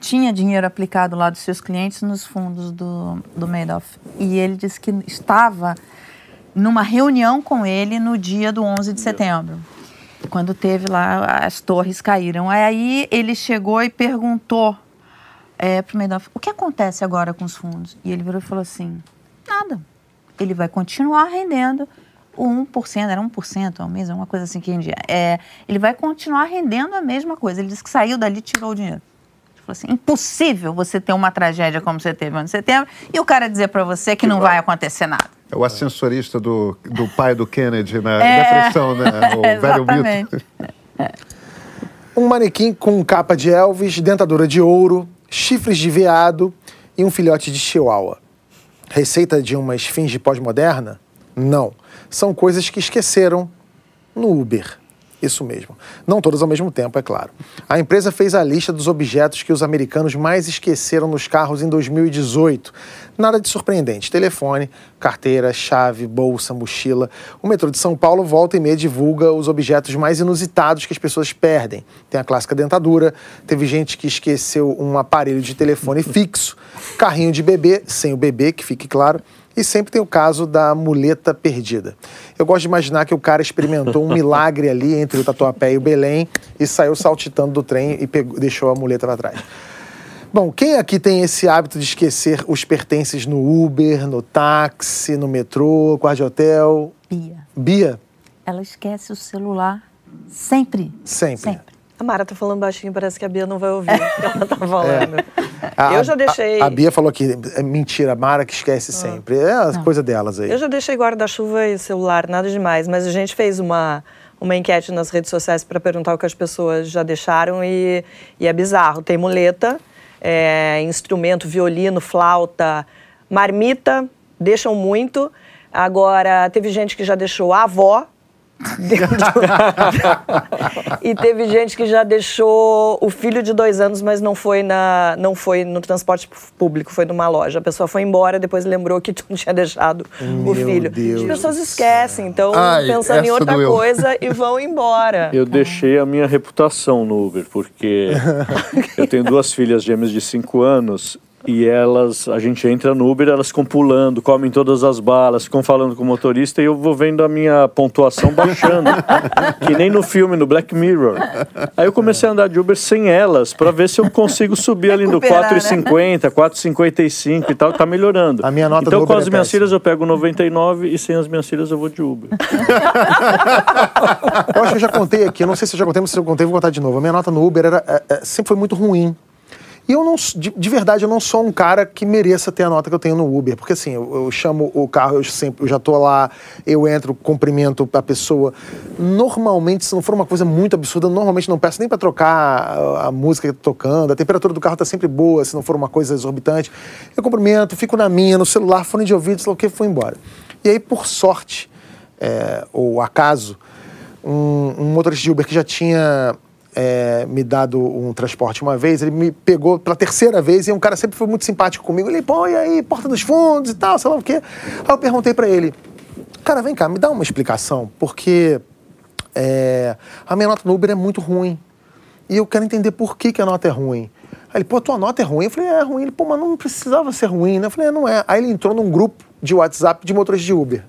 B: tinha dinheiro aplicado lá dos seus clientes nos fundos do, do Madoff, e ele disse que estava numa reunião com ele no dia do 11 de setembro, quando teve lá, as torres caíram. Aí ele chegou e perguntou é, para o Madoff, o que acontece agora com os fundos? E ele virou e falou assim, nada. Ele vai continuar rendendo o 1%, era 1% ao mês, uma coisa assim que rendia. É, ele vai continuar rendendo a mesma coisa. Ele disse que saiu dali e tirou o dinheiro. Ele falou assim, impossível você ter uma tragédia como você teve no setembro e o cara dizer para você que, não vai acontecer nada.
I: É o ascensorista do, do pai do Kennedy na é. depressão, né? O velho mito.
A: Um manequim com capa de Elvis, dentadura de ouro, chifres de veado e um filhote de chihuahua. Receita de uma esfinge pós-moderna? Não. São coisas que esqueceram no Uber. Isso mesmo. Não todas ao mesmo tempo, é claro. A empresa fez a lista dos objetos que os americanos mais esqueceram nos carros em 2018. Nada de surpreendente. Telefone, carteira, chave, bolsa, mochila. O metrô de São Paulo volta e meia divulga os objetos mais inusitados que as pessoas perdem. Tem a clássica dentadura, teve gente que esqueceu um aparelho de telefone fixo, carrinho de bebê, sem o bebê, que fique claro, e sempre tem o caso da muleta perdida. Eu gosto de imaginar que o cara experimentou um milagre ali entre o Tatuapé e o Belém e saiu saltitando do trem e pegou, deixou a muleta para trás. Bom, quem aqui tem esse hábito de esquecer os pertences no Uber, no táxi, no metrô, quarto de hotel?
B: Bia.
A: Bia?
B: Ela esquece o celular sempre.
A: Sempre.
B: Sempre.
J: A Mara tá falando baixinho, parece que a Bia não vai ouvir o que ela tá falando. É.
A: A,
J: eu já deixei.
A: A, a, Bia falou que é mentira, a Mara que esquece ah. sempre. É a coisa delas aí.
J: Eu já deixei guarda-chuva e celular, nada demais, mas a gente fez uma, uma enquete nas redes sociais para perguntar o que as pessoas já deixaram e, e é bizarro. Tem muleta, é, instrumento, violino, flauta, marmita, deixam muito. Agora, teve gente que já deixou a avó, e teve gente que já deixou o filho de dois anos, mas não foi, na, não foi no transporte público, foi numa loja. A pessoa foi embora, depois lembrou que não tinha deixado Meu o filho. Deus As pessoas esquecem, então Ai, pensando em outra doeu. coisa e vão embora.
H: Eu deixei a minha reputação no Uber, porque eu tenho duas filhas gêmeas de cinco anos e elas, a gente entra no Uber, elas ficam pulando, comem todas as balas, ficam falando com o motorista e eu vou vendo a minha pontuação baixando, que nem no filme, no Black Mirror. Aí eu comecei a andar de Uber sem elas, para ver se eu consigo subir ali no 4,50, né? 4,55 e tal, tá melhorando.
A: A minha nota
H: então
A: com
H: as
A: é
H: minhas filhas eu pego 99 e sem as minhas filhas eu vou de Uber.
A: eu acho que eu já contei aqui, eu não sei se eu já contei, mas se eu contei, vou contar de novo. A minha nota no Uber era, é, é, sempre foi muito ruim. E eu não, de, de, verdade, eu não sou um cara que mereça ter a nota que eu tenho no Uber. Porque assim, eu, eu chamo o carro, eu sempre, eu já tô lá, eu entro, cumprimento a pessoa. Normalmente, se não for uma coisa muito absurda, normalmente não peço nem para trocar a, a, música que tá tocando, a temperatura do carro tá sempre boa, se não for uma coisa exorbitante. Eu cumprimento, fico na minha, no celular, fone de ouvido, sei lá o que, fui embora. E aí, por sorte, é, ou acaso, um, um motorista de Uber que já tinha é, me dado um transporte uma vez, ele me pegou pela terceira vez e um cara sempre foi muito simpático comigo. Ele, pô, e aí, porta dos fundos e tal, sei lá o quê. Aí eu perguntei para ele, cara, vem cá, me dá uma explicação, porque é, a minha nota no Uber é muito ruim. E eu quero entender por que, que a nota é ruim. Aí ele, pô, tua nota é ruim? Eu falei, é, é ruim. Ele, pô, mas não precisava ser ruim, né? Eu falei, é, não é. Aí ele entrou num grupo de WhatsApp de motoristas de Uber,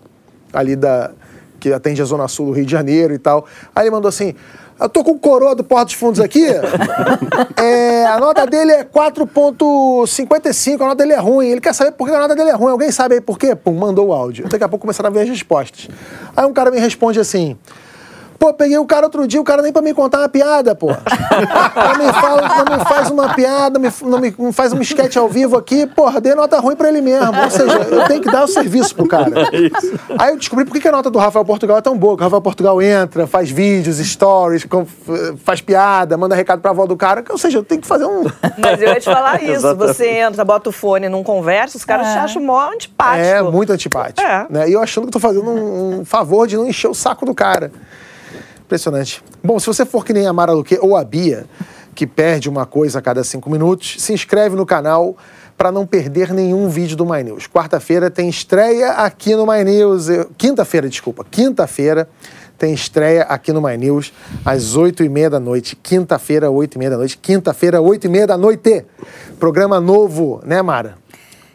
A: ali da. que atende a Zona Sul do Rio de Janeiro e tal. Aí ele mandou assim: eu tô com o coroa do Porto dos Fundos aqui. é, a nota dele é 4,55. A nota dele é ruim. Ele quer saber por que a nota dele é ruim. Alguém sabe aí por quê? Pum, mandou o áudio. Daqui a pouco começaram a ver as respostas. Aí um cara me responde assim: Pô, peguei o cara outro dia, o cara nem pra me contar uma piada, pô. não me, fala, não me faz uma piada, não me, não me não faz um sketch ao vivo aqui, porra, dei nota ruim pra ele mesmo. Ou seja, eu tenho que dar o serviço pro cara. É Aí eu descobri por que a nota do Rafael Portugal é tão boa. Que o Rafael Portugal entra, faz vídeos, stories, faz piada, manda recado pra avó do cara. Ou seja, eu tenho que fazer um.
J: Mas eu ia te falar isso. Você entra, bota o fone, não conversa, os caras é. te acham mó antipático.
A: É, muito antipático. É. Né? E eu achando que tô fazendo um, um favor de não encher o saco do cara. Impressionante. Bom, se você for que nem a Mara Luque ou a Bia, que perde uma coisa a cada cinco minutos, se inscreve no canal para não perder nenhum vídeo do My News. Quarta-feira tem estreia aqui no My News. Quinta-feira, desculpa. Quinta-feira tem estreia aqui no My News às oito e meia da noite. Quinta-feira, oito e meia da noite. Quinta-feira, oito e meia da noite. Programa novo, né, Mara?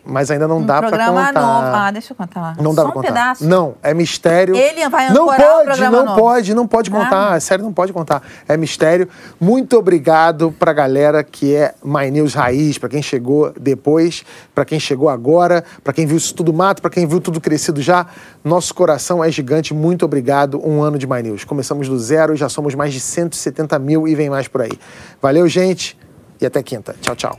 A: Mas ainda não
B: um
A: dá para contar.
B: Programa novo. Ah, deixa eu contar lá.
A: Não dá
B: para
A: contar.
B: pedaço.
A: Não, é mistério.
B: Ele vai
A: não
B: pode,
A: o
B: programa
A: não
B: novo.
A: pode, não pode contar. Ah. É sério, não pode contar. É mistério. Muito obrigado para a galera que é My News Raiz, para quem chegou depois, para quem chegou agora, para quem viu isso tudo mato, para quem viu tudo crescido já. Nosso coração é gigante. Muito obrigado. Um ano de My News. Começamos do zero e já somos mais de 170 mil e vem mais por aí. Valeu, gente. E até quinta. Tchau, tchau.